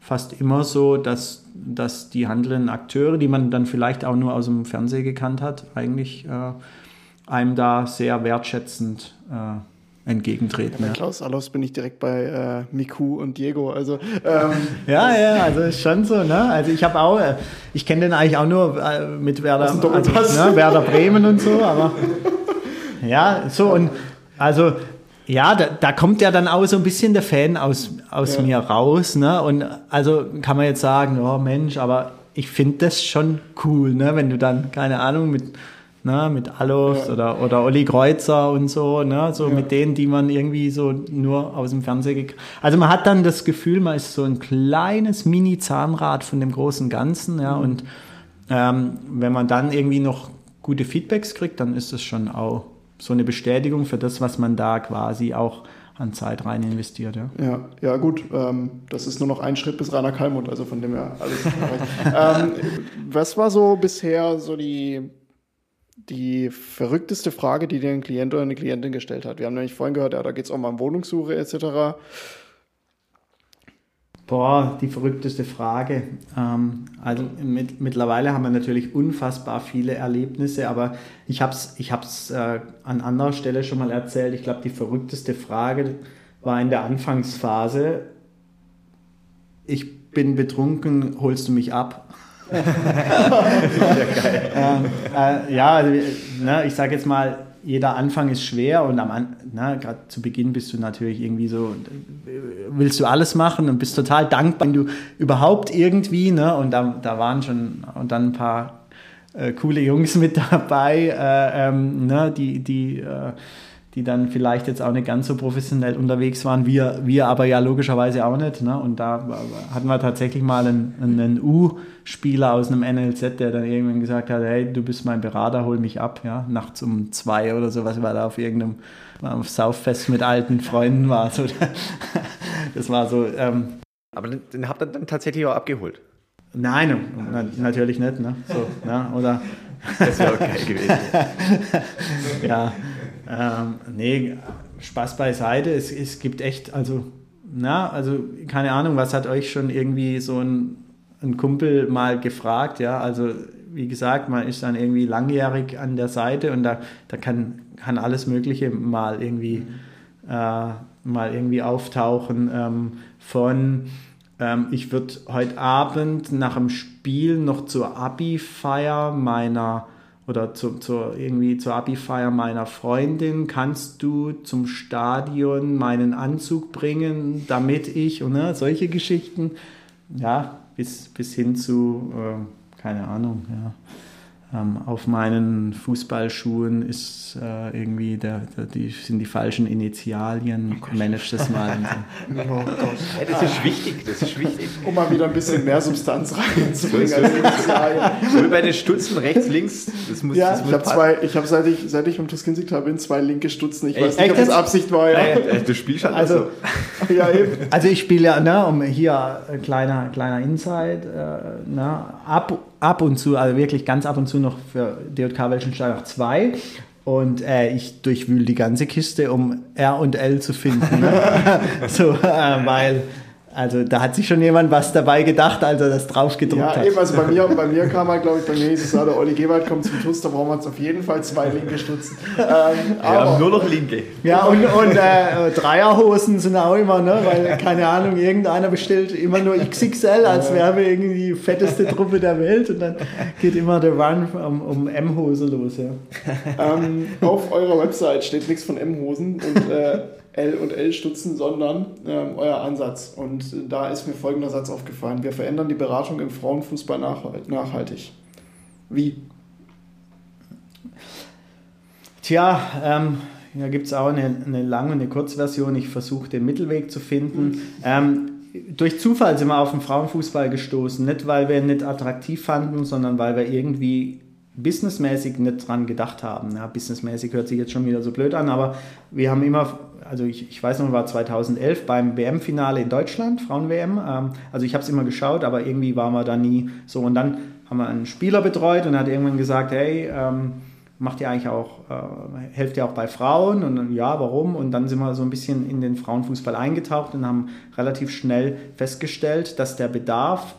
fast immer so, dass, dass die handelnden Akteure, die man dann vielleicht auch nur aus dem Fernsehen gekannt hat, eigentlich äh, einem da sehr wertschätzend äh, entgegentreten. Ja, bei Klaus Allos bin ich direkt bei äh, Miku und Diego. Also ähm, ja, ja, also ist schon so. Ne? Also ich habe auch, äh, ich kenne den eigentlich auch nur äh, mit Werder, also, ne, Werder Bremen und so, aber ja, so und also ja, da, da, kommt ja dann auch so ein bisschen der Fan aus, aus ja. mir raus. Ne? Und also kann man jetzt sagen, oh Mensch, aber ich finde das schon cool, ne? wenn du dann, keine Ahnung, mit, ne, mit Alofs ja. oder, oder Olli Kreuzer und so, ne? so ja. mit denen, die man irgendwie so nur aus dem Fernsehen Also man hat dann das Gefühl, man ist so ein kleines Mini-Zahnrad von dem großen Ganzen. Ja? Mhm. Und ähm, wenn man dann irgendwie noch gute Feedbacks kriegt, dann ist das schon auch so eine Bestätigung für das, was man da quasi auch an Zeit rein investiert. Ja, ja, ja gut, ähm, das ist nur noch ein Schritt bis Rainer Kalmund, also von dem her alles. ähm, was war so bisher so die, die verrückteste Frage, die dir ein Klient oder eine Klientin gestellt hat? Wir haben nämlich vorhin gehört, ja, da geht es auch mal um Wohnungssuche etc. Boah, die verrückteste Frage. Ähm, also mit, mittlerweile haben wir natürlich unfassbar viele Erlebnisse, aber ich habe es ich hab's, äh, an anderer Stelle schon mal erzählt. Ich glaube, die verrückteste Frage war in der Anfangsphase. Ich bin betrunken, holst du mich ab? ja, ähm, äh, ja also, ne, ich sage jetzt mal, jeder Anfang ist schwer und am gerade zu Beginn bist du natürlich irgendwie so willst du alles machen und bist total dankbar, wenn du überhaupt irgendwie ne und da, da waren schon und dann ein paar äh, coole Jungs mit dabei, äh, ähm, ne, die die äh, die dann vielleicht jetzt auch nicht ganz so professionell unterwegs waren, wir, wir aber ja logischerweise auch nicht. Ne? Und da hatten wir tatsächlich mal einen, einen U-Spieler aus einem NLZ, der dann irgendwann gesagt hat, hey, du bist mein Berater, hol mich ab, ja, nachts um zwei oder sowas, weil er auf irgendeinem auf Sauffest mit alten Freunden war. So, das war so. Ähm, aber den, habt ihr dann tatsächlich auch abgeholt? Nein, na, natürlich nicht. Ne? So, ne? Oder das wäre okay gewesen. ja, ähm, nee, Spaß beiseite. Es, es gibt echt, also, na, also keine Ahnung, was hat euch schon irgendwie so ein, ein Kumpel mal gefragt, ja, also wie gesagt, man ist dann irgendwie langjährig an der Seite und da, da kann, kann alles Mögliche mal irgendwie, äh, mal irgendwie auftauchen. Ähm, von ähm, ich würde heute Abend nach dem Spiel noch zur Abi-Feier meiner oder zu, zur, irgendwie zur Abi-Feier meiner Freundin, kannst du zum Stadion meinen Anzug bringen, damit ich, und ne, solche Geschichten, ja, bis, bis hin zu, äh, keine Ahnung, ja ähm, auf meinen Fußballschuhen ist äh, irgendwie, der, der, die sind die falschen Initialien. Oh Manage das mal. So. oh ja, das ist wichtig, das ist wichtig. Um mal wieder ein bisschen mehr Substanz reinzubringen. So, so wie bei den Stutzen rechts, links. Das muss, ja, das ich habe zwei, ich habe seit ich, seit ich im Tuskinsicht habe, zwei linke Stutzen. Ich Echt? weiß nicht, ob das Absicht war. Ja. Du spielst halt also, so. ja, eben. Also ich spiele ja, ne, um hier äh, kleiner, kleiner Insight, äh, ne, ab ab und zu, also wirklich ganz ab und zu noch für DJK Welschenstein zwei. Und äh, ich durchwühle die ganze Kiste, um R und L zu finden. Ne? so, äh, weil, also da hat sich schon jemand was dabei gedacht, als er das drauf gedruckt Ja, hat. eben, also bei mir, bei mir kam halt, glaube ich, bei mir hieß es, ja, der Olli Gewald kommt zum Tuss, da brauchen wir uns auf jeden Fall zwei linke Stutzen. Ähm, Wir aber, haben nur noch Linke. Ja, und, und äh, Dreierhosen sind auch immer, ne? Weil, keine Ahnung, irgendeiner bestellt immer nur XXL, als wären wir irgendwie die fetteste Truppe der Welt und dann geht immer der Run um, um M-Hose los, ja. ähm, auf eurer Website steht nichts von M-Hosen und äh, L und L-Stutzen, sondern ähm, euer Ansatz. Und da ist mir folgender Satz aufgefallen. Wir verändern die Beratung im Frauenfußball nachhalt- nachhaltig. Wie? Tja, ähm, da gibt es auch eine, eine lange und eine Kurzversion. Ich versuche den Mittelweg zu finden. Ähm, durch Zufall sind wir auf den Frauenfußball gestoßen. Nicht, weil wir ihn nicht attraktiv fanden, sondern weil wir irgendwie businessmäßig nicht dran gedacht haben. Ja, businessmäßig hört sich jetzt schon wieder so blöd an, aber wir haben immer, also ich, ich weiß noch, war 2011 beim WM-Finale in Deutschland, Frauen-WM. Ähm, also ich habe es immer geschaut, aber irgendwie waren wir da nie so. Und dann haben wir einen Spieler betreut und er hat irgendwann gesagt, hey, ähm, macht ihr eigentlich auch, äh, helft ihr auch bei Frauen? Und dann, ja, warum? Und dann sind wir so ein bisschen in den Frauenfußball eingetaucht und haben relativ schnell festgestellt, dass der Bedarf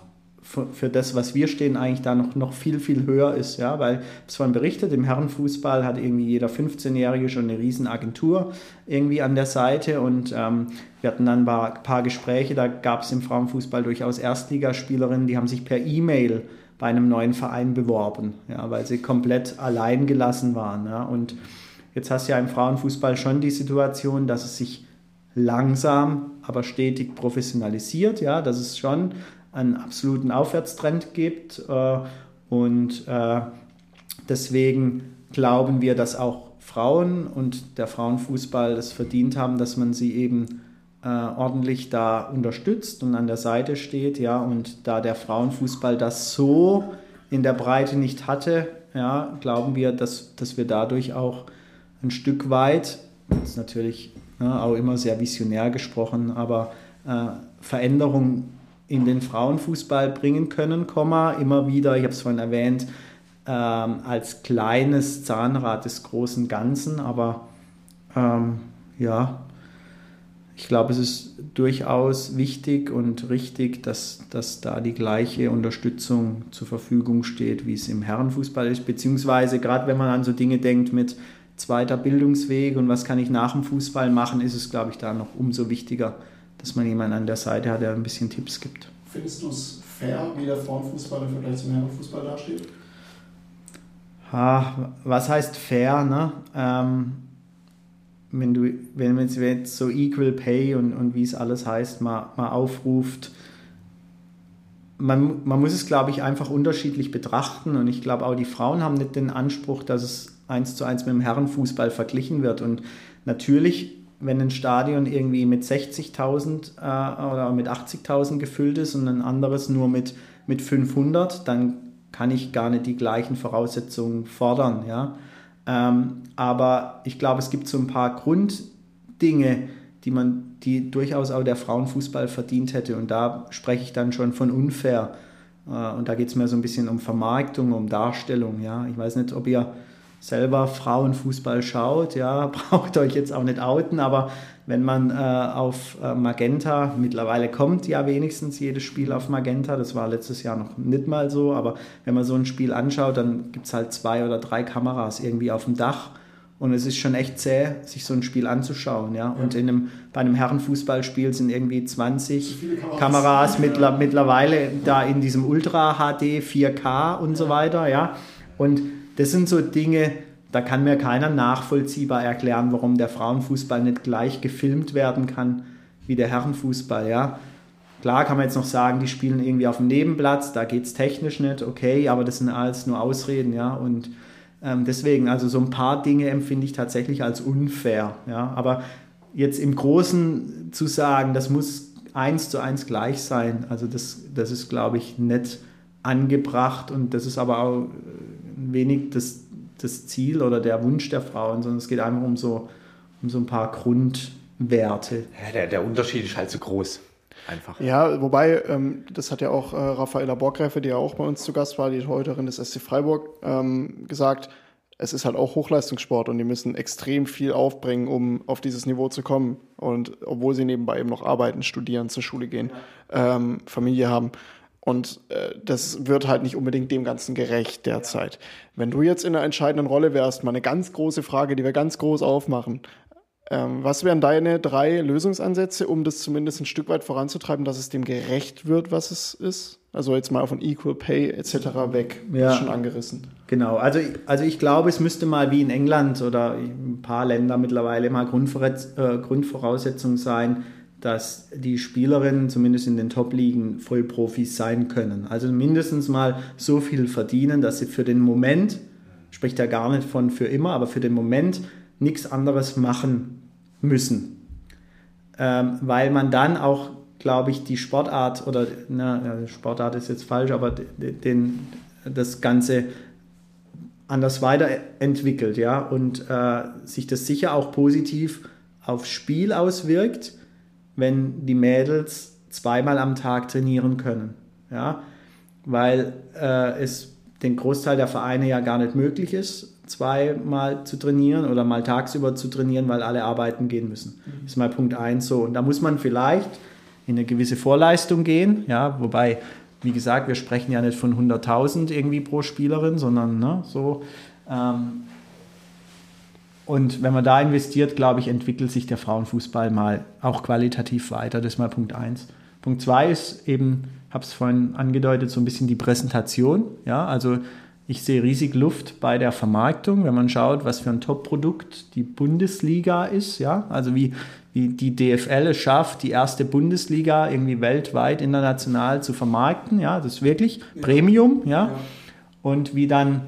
für, für das, was wir stehen, eigentlich da noch, noch viel, viel höher ist. Ja? Weil, es vorhin berichtet, im Herrenfußball hat irgendwie jeder 15-Jährige schon eine riesen Agentur irgendwie an der Seite und ähm, wir hatten dann ein paar, paar Gespräche, da gab es im Frauenfußball durchaus Erstligaspielerinnen, die haben sich per E-Mail bei einem neuen Verein beworben, ja, weil sie komplett allein gelassen waren. Ja. Und jetzt hast du ja im Frauenfußball schon die Situation, dass es sich langsam, aber stetig professionalisiert, ja, dass es schon einen absoluten Aufwärtstrend gibt. Äh, und äh, deswegen glauben wir, dass auch Frauen und der Frauenfußball das verdient haben, dass man sie eben äh, ordentlich da unterstützt und an der Seite steht, ja, und da der Frauenfußball das so in der Breite nicht hatte, ja, glauben wir, dass, dass wir dadurch auch ein Stück weit, das ist natürlich ne, auch immer sehr visionär gesprochen, aber äh, Veränderung in den Frauenfußball bringen können, immer wieder, ich habe es vorhin erwähnt, ähm, als kleines Zahnrad des großen Ganzen, aber ähm, ja, ich glaube, es ist durchaus wichtig und richtig, dass, dass da die gleiche Unterstützung zur Verfügung steht, wie es im Herrenfußball ist. Beziehungsweise gerade wenn man an so Dinge denkt mit zweiter Bildungsweg und was kann ich nach dem Fußball machen, ist es, glaube ich, da noch umso wichtiger, dass man jemanden an der Seite hat, der ein bisschen Tipps gibt. Findest du es fair, wie der Frauenfußball im Vergleich zum Herrenfußball dasteht? Ha, was heißt fair? Ne? Ähm, wenn du, wenn man jetzt so Equal Pay und, und wie es alles heißt, mal, mal aufruft, man, man muss es, glaube ich, einfach unterschiedlich betrachten. Und ich glaube auch, die Frauen haben nicht den Anspruch, dass es eins zu eins mit dem Herrenfußball verglichen wird. Und natürlich, wenn ein Stadion irgendwie mit 60.000 äh, oder mit 80.000 gefüllt ist und ein anderes nur mit, mit 500, dann kann ich gar nicht die gleichen Voraussetzungen fordern. Ja? Ähm, aber ich glaube, es gibt so ein paar Grunddinge, die man, die durchaus auch der Frauenfußball verdient hätte. Und da spreche ich dann schon von unfair. Äh, und da geht es mir so ein bisschen um Vermarktung, um Darstellung. Ja, ich weiß nicht, ob ihr selber Frauenfußball schaut, ja, braucht euch jetzt auch nicht outen, aber wenn man äh, auf äh, Magenta, mittlerweile kommt ja wenigstens jedes Spiel auf Magenta, das war letztes Jahr noch nicht mal so, aber wenn man so ein Spiel anschaut, dann gibt es halt zwei oder drei Kameras irgendwie auf dem Dach und es ist schon echt zäh, sich so ein Spiel anzuschauen, ja, und in einem, bei einem Herrenfußballspiel sind irgendwie 20 Kameras, Kameras mittler, mittlerweile da in diesem Ultra HD 4K und so weiter, ja, und das sind so Dinge, da kann mir keiner nachvollziehbar erklären, warum der Frauenfußball nicht gleich gefilmt werden kann wie der Herrenfußball. Ja. Klar kann man jetzt noch sagen, die spielen irgendwie auf dem Nebenplatz, da geht es technisch nicht, okay, aber das sind alles nur Ausreden, ja. Und ähm, deswegen, also so ein paar Dinge empfinde ich tatsächlich als unfair. Ja. Aber jetzt im Großen zu sagen, das muss eins zu eins gleich sein, also das, das ist, glaube ich, nicht angebracht und das ist aber auch wenig das, das Ziel oder der Wunsch der Frauen, sondern es geht einfach um so, um so ein paar Grundwerte. Ja, der, der Unterschied ist halt so groß. Einfach. Ja, wobei, ähm, das hat ja auch äh, Raffaella Borgräfe, die ja auch bei uns zu Gast war, die Torhüterin des SC Freiburg, ähm, gesagt, es ist halt auch Hochleistungssport und die müssen extrem viel aufbringen, um auf dieses Niveau zu kommen. Und obwohl sie nebenbei eben noch arbeiten, studieren, zur Schule gehen, ähm, Familie haben. Und äh, das wird halt nicht unbedingt dem Ganzen gerecht derzeit. Wenn du jetzt in einer entscheidenden Rolle wärst, mal eine ganz große Frage, die wir ganz groß aufmachen. Ähm, was wären deine drei Lösungsansätze, um das zumindest ein Stück weit voranzutreiben, dass es dem gerecht wird, was es ist? Also jetzt mal von Equal Pay etc. weg, Ja. schon angerissen. Genau, also, also ich glaube, es müsste mal wie in England oder ein paar Länder mittlerweile mal äh, Grundvoraussetzung sein, dass die Spielerinnen zumindest in den Top-Ligen Vollprofis sein können. Also mindestens mal so viel verdienen, dass sie für den Moment, spricht ja gar nicht von für immer, aber für den Moment nichts anderes machen müssen. Ähm, weil man dann auch, glaube ich, die Sportart oder na, Sportart ist jetzt falsch, aber de- den, das Ganze anders weiterentwickelt, ja, und äh, sich das sicher auch positiv aufs Spiel auswirkt, wenn die Mädels zweimal am Tag trainieren können, ja, weil äh, es den Großteil der Vereine ja gar nicht möglich ist, zweimal zu trainieren oder mal tagsüber zu trainieren, weil alle arbeiten gehen müssen. Das ist mal Punkt eins so. Und da muss man vielleicht in eine gewisse Vorleistung gehen, ja, wobei, wie gesagt, wir sprechen ja nicht von 100.000 irgendwie pro Spielerin, sondern ne, so. Ähm, und wenn man da investiert, glaube ich, entwickelt sich der Frauenfußball mal auch qualitativ weiter. Das ist mal Punkt eins. Punkt zwei ist eben, habe es vorhin angedeutet, so ein bisschen die Präsentation. Ja, also ich sehe riesig Luft bei der Vermarktung, wenn man schaut, was für ein Top-Produkt die Bundesliga ist. Ja, also wie, wie die DFL es schafft, die erste Bundesliga irgendwie weltweit, international zu vermarkten. Ja, das ist wirklich Premium. Ja. Und wie dann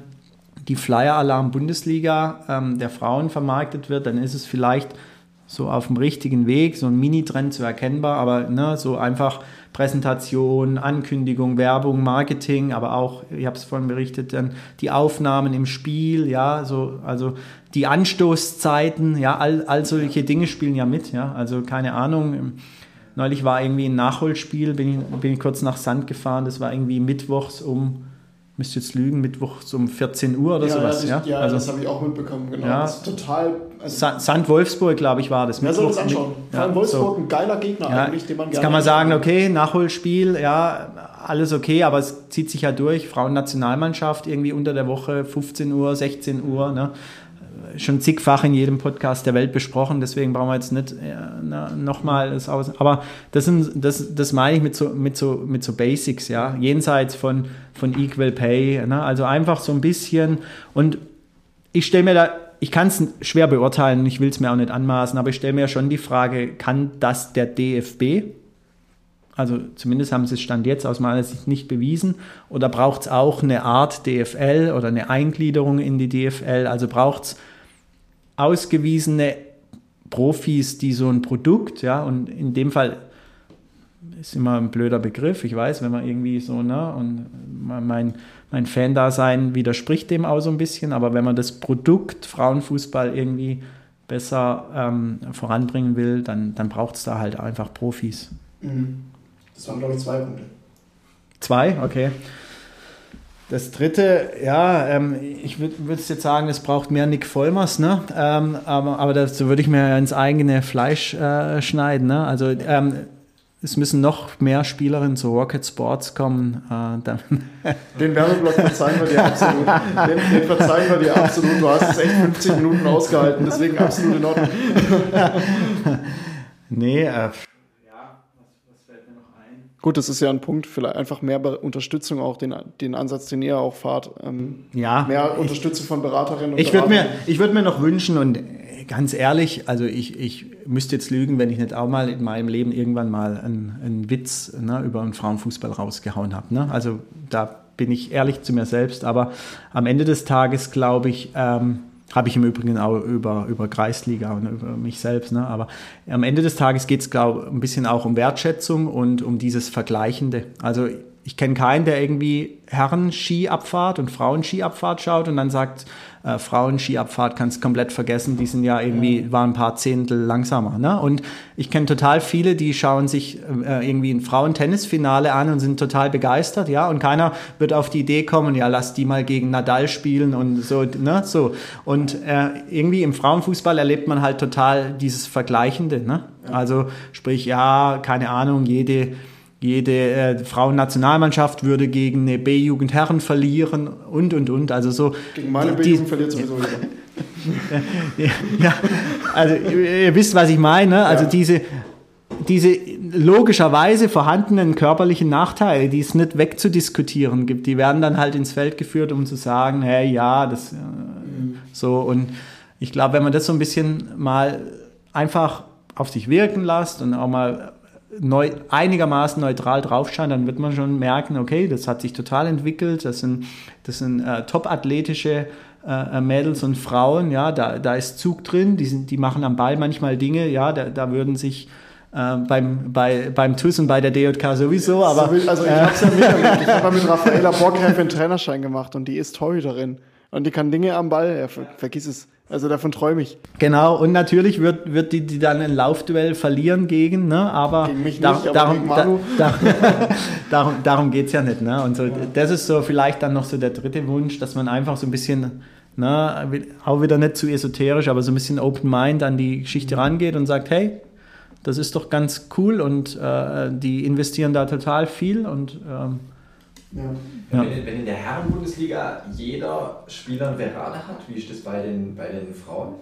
die Flyer-Alarm Bundesliga ähm, der Frauen vermarktet wird, dann ist es vielleicht so auf dem richtigen Weg, so ein Mini-Trend zu erkennbar, aber ne, so einfach Präsentation, Ankündigung, Werbung, Marketing, aber auch, ich habe es vorhin berichtet, dann die Aufnahmen im Spiel, ja, so, also die Anstoßzeiten, ja, all, all solche Dinge spielen ja mit, ja, also keine Ahnung. Neulich war irgendwie ein Nachholspiel, bin ich, bin ich kurz nach Sand gefahren, das war irgendwie mittwochs um, müsste jetzt lügen, mittwochs um 14 Uhr oder sowas, das, ja. ja also, das habe ich auch mitbekommen, genau. Ja. Das ist total. Also, Sa- Sand Wolfsburg, glaube ich, war das. wer soll das anschauen? Vor Ja, allem Wolfsburg, so. ein geiler Gegner Ja, eigentlich, den man jetzt gerne kann man sagen, okay, Nachholspiel, ja, alles okay, aber es zieht sich ja durch. Frauennationalmannschaft irgendwie unter der Woche, 15 Uhr, 16 Uhr, ne? Schon zigfach in jedem Podcast der Welt besprochen, deswegen brauchen wir jetzt nicht äh, nochmal das aus. Aber das, sind, das, das meine ich mit so, mit, so, mit so Basics, ja, jenseits von, von Equal Pay. Ne? Also einfach so ein bisschen. Und ich stelle mir da, ich kann es schwer beurteilen, ich will es mir auch nicht anmaßen, aber ich stelle mir schon die Frage, kann das der DFB? Also zumindest haben sie es Stand jetzt aus meiner Sicht nicht bewiesen. Oder braucht es auch eine Art DFL oder eine Eingliederung in die DFL? Also braucht es ausgewiesene Profis, die so ein Produkt, ja, und in dem Fall ist immer ein blöder Begriff, ich weiß, wenn man irgendwie so, ne, und mein, mein Fan-Dasein widerspricht dem auch so ein bisschen, aber wenn man das Produkt Frauenfußball irgendwie besser ähm, voranbringen will, dann, dann braucht es da halt einfach Profis. Mhm. Das waren, glaube ich, zwei Punkte. Zwei, okay. Das dritte, ja, ähm, ich würde würd jetzt sagen, es braucht mehr Nick Vollmers, ne? Ähm, aber aber dazu würde ich mir ins eigene Fleisch äh, schneiden, ne? Also ähm, es müssen noch mehr Spielerinnen zu Rocket Sports kommen. Äh, Den Werbeblock verzeihen wir dir absolut. Den, den verzeihen wir dir absolut. Du hast es echt 50 Minuten ausgehalten, deswegen absolut in Ordnung. nee, äh, Gut, das ist ja ein Punkt, vielleicht einfach mehr Unterstützung auch, den, den Ansatz, den ihr auch fahrt. Ähm, ja. mehr Unterstützung von Beraterinnen und Ich würde mir, Beratern. ich würd mir noch wünschen und äh, ganz ehrlich, also ich, ich müsste jetzt lügen, wenn ich nicht auch mal in meinem Leben irgendwann mal einen, einen Witz ne, über einen Frauenfußball rausgehauen habe. Ne? Also da bin ich ehrlich zu mir selbst, aber am Ende des Tages glaube ich, ähm, habe ich im Übrigen auch über, über Kreisliga und über mich selbst. Ne? Aber am Ende des Tages geht es, glaube ich, ein bisschen auch um Wertschätzung und um dieses Vergleichende. Also ich kenne keinen, der irgendwie Herren-Skiabfahrt und Frauen-Skiabfahrt schaut und dann sagt, äh, Frauen-Skiabfahrt kannst komplett vergessen, die sind ja irgendwie, waren ein paar Zehntel langsamer. Ne? Und ich kenne total viele, die schauen sich äh, irgendwie ein Frauentennisfinale an und sind total begeistert, ja, und keiner wird auf die Idee kommen, ja, lass die mal gegen Nadal spielen und so, ne, so. Und äh, irgendwie im Frauenfußball erlebt man halt total dieses Vergleichende, ne? Also sprich, ja, keine Ahnung, jede jede äh, Frauennationalmannschaft würde gegen eine B-Jugend Herren verlieren und und und. Also so. Gegen meine B-Jugend verliert sowieso ja, ja, also ihr, ihr, wisst, was ich meine. Ne? Also ja. diese, diese logischerweise vorhandenen körperlichen Nachteile, die es nicht wegzudiskutieren gibt, die werden dann halt ins Feld geführt, um zu sagen, hey, ja, das äh, mhm. so. Und ich glaube, wenn man das so ein bisschen mal einfach auf sich wirken lässt und auch mal neu, einigermaßen neutral draufschauen, dann wird man schon merken, okay, das hat sich total entwickelt, das sind, das sind äh, top-athletische äh, Mädels und Frauen, ja, da, da ist Zug drin, die, sind, die machen am Ball manchmal Dinge, ja, da, da würden sich äh, beim, bei, beim TUS und bei der DJK sowieso, aber... Also ich äh, habe ja miterlebt, ich habe mit Raffaella Borgheim einen Trainerschein gemacht und die ist Torhüterin. Und die kann Dinge am Ball, ja, ver vergiss es. Also davon träume ich. Genau, und natürlich wird, wird die, die dann ein Laufduell verlieren gegen, ne? aber, gegen mich da, nicht, aber darum, geht es ja nicht. Ne? Und so, das ist so vielleicht dann noch so der dritte Wunsch, dass man einfach so ein bisschen, ne, auch wieder nicht zu esoterisch, aber so ein bisschen Open Mind an die Geschichte rangeht und sagt, hey, das ist doch ganz cool und äh, die investieren da total viel und ähm, ja. Wenn, ja. wenn, in der Herren-Bundesliga jeder Spieler einen Berater hat, wie ist das bei den, bei den Frauen?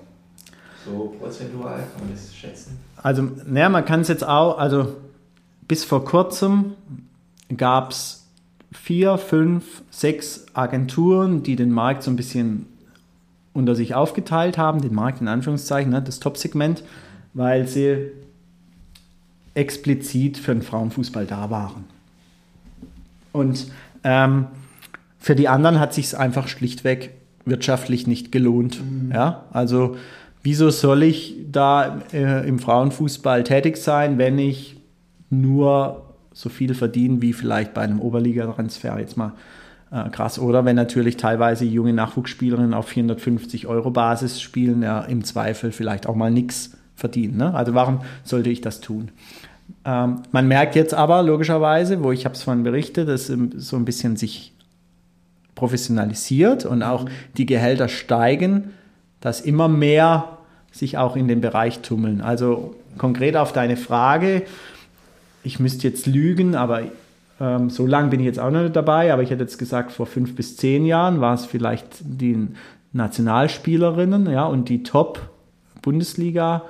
So prozentual kann man das schätzen? Also, naja, man kann es jetzt auch, also bis vor kurzem gab es vier, fünf, sechs Agenturen, die den Markt so ein bisschen unter sich aufgeteilt haben, den Markt in Anführungszeichen, ne, das Top-Segment, weil sie explizit für den Frauenfußball da waren. Und ähm, für die anderen hat sich einfach schlichtweg wirtschaftlich nicht gelohnt. Mhm. Ja, also wieso soll ich da äh, im Frauenfußball tätig sein, wenn ich nur so viel verdiene wie vielleicht bei einem Oberligatransfer jetzt mal äh, krass. Oder wenn natürlich teilweise junge Nachwuchsspielerinnen auf 450 Euro Basis spielen, ja im Zweifel vielleicht auch mal nichts verdienen. Ne? Also warum sollte ich das tun? Ähm, man merkt jetzt aber logischerweise, wo ich habe es von berichtet, dass so ein bisschen sich professionalisiert und auch die Gehälter steigen, dass immer mehr sich auch in den Bereich tummeln. Also konkret auf deine Frage, ich müsste jetzt lügen, aber ähm, so lange bin ich jetzt auch noch nicht dabei, aber ich hätte jetzt gesagt, vor fünf bis zehn Jahren war es vielleicht die Nationalspielerinnen ja, und die Top-Bundesliga-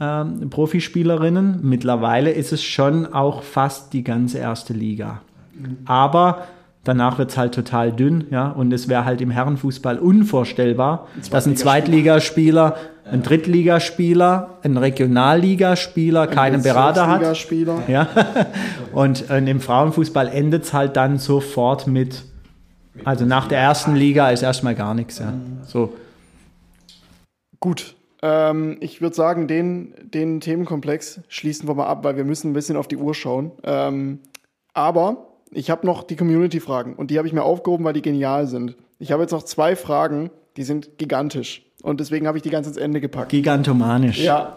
ähm, Profispielerinnen. Mittlerweile ist es schon auch fast die ganze erste Liga. Aber danach wird es halt total dünn, ja. Und es wäre halt im Herrenfußball unvorstellbar, ein dass ein Zweitligaspieler, ein Drittligaspieler, ein Regionalligaspieler ein keinen Berater hat. Ja. Und äh, im Frauenfußball endet es halt dann sofort mit, also nach der ersten Liga ist erstmal gar nichts, ja. So. Gut, ähm, ich würde sagen, den, den Themenkomplex schließen wir mal ab, weil wir müssen ein bisschen auf die Uhr schauen. Ähm, aber ich habe noch die Community-Fragen und die habe ich mir aufgehoben, weil die genial sind. Ich habe jetzt noch zwei Fragen, die sind gigantisch. Und deswegen habe ich die ganz ins Ende gepackt. Gigantomanisch. Ja.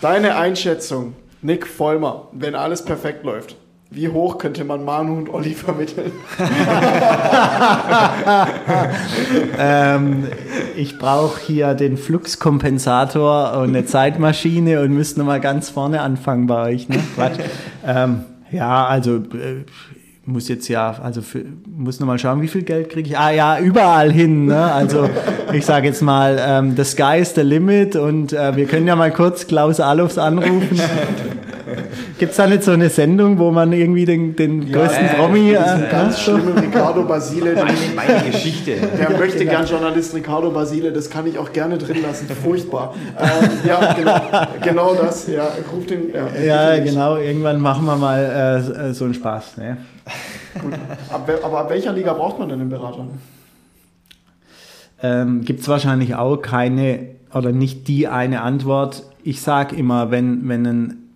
Deine Einschätzung, Nick Vollmer, wenn alles perfekt läuft. Wie hoch könnte man Manu und Olli vermitteln? ähm, ich brauche hier den Fluxkompensator und eine Zeitmaschine und müsste nochmal ganz vorne anfangen bei euch. Ne? ähm, ja, also äh, muss jetzt ja, also für, muss nochmal schauen, wie viel Geld kriege ich. Ah ja, überall hin. Ne? Also ich sage jetzt mal, ähm, the sky is the limit und äh, wir können ja mal kurz Klaus Alofs anrufen. Gibt es da nicht so eine Sendung, wo man irgendwie den, den ja, größten äh, Promi... Äh, ganz schlimmen Ricardo Basile. Meine, meine Geschichte. Der möchte gern Journalist Ricardo Basile, das kann ich auch gerne drin lassen. Furchtbar. Ähm, ja, genau, genau das. Ja, ruf den... Ja, ja genau. Irgendwann machen wir mal äh, so einen Spaß. Ne? Aber, aber ab welcher Liga braucht man denn einen Berater? Ähm, Gibt es wahrscheinlich auch keine oder nicht die eine Antwort. Ich sage immer, wenn, wenn ein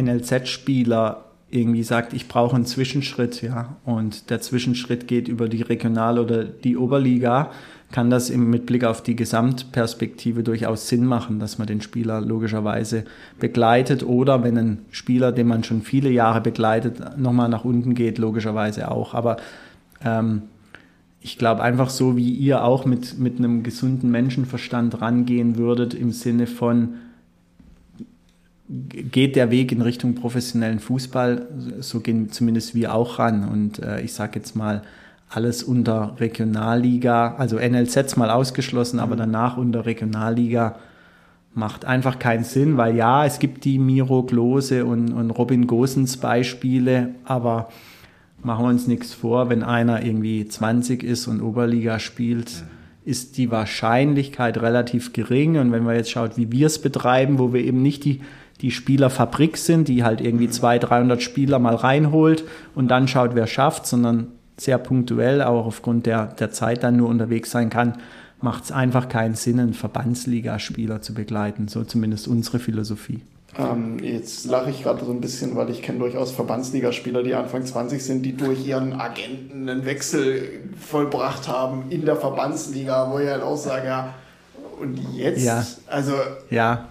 NLZ-Spieler irgendwie sagt, ich brauche einen Zwischenschritt, ja, und der Zwischenschritt geht über die Regional- oder die Oberliga, kann das im, mit Blick auf die Gesamtperspektive durchaus Sinn machen, dass man den Spieler logischerweise begleitet oder wenn ein Spieler, den man schon viele Jahre begleitet, nochmal nach unten geht, logischerweise auch. Aber ähm, ich glaube einfach so, wie ihr auch mit, mit einem gesunden Menschenverstand rangehen würdet, im Sinne von, geht der Weg in Richtung professionellen Fußball, so gehen zumindest wir auch ran. Und äh, ich sage jetzt mal, alles unter Regionalliga, also NLZ mal ausgeschlossen, aber mhm. danach unter Regionalliga macht einfach keinen Sinn, weil ja, es gibt die Miro Klose und, und Robin Gosens Beispiele, aber machen wir uns nichts vor, wenn einer irgendwie 20 ist und Oberliga spielt, mhm. ist die Wahrscheinlichkeit relativ gering. Und wenn man jetzt schaut, wie wir es betreiben, wo wir eben nicht die, die Spielerfabrik sind, die halt irgendwie 200, 300 Spieler mal reinholt und dann schaut, wer schafft, sondern sehr punktuell, auch aufgrund der, der Zeit dann nur unterwegs sein kann, macht es einfach keinen Sinn, einen Verbandsligaspieler zu begleiten. So zumindest unsere Philosophie. Ähm, jetzt lache ich gerade so ein bisschen, weil ich kenne durchaus Verbandsligaspieler, die Anfang 20 sind, die durch ihren Agenten einen Wechsel vollbracht haben in der Verbandsliga, wo ich halt auch sage, ja, und jetzt? Ja. Also. Ja.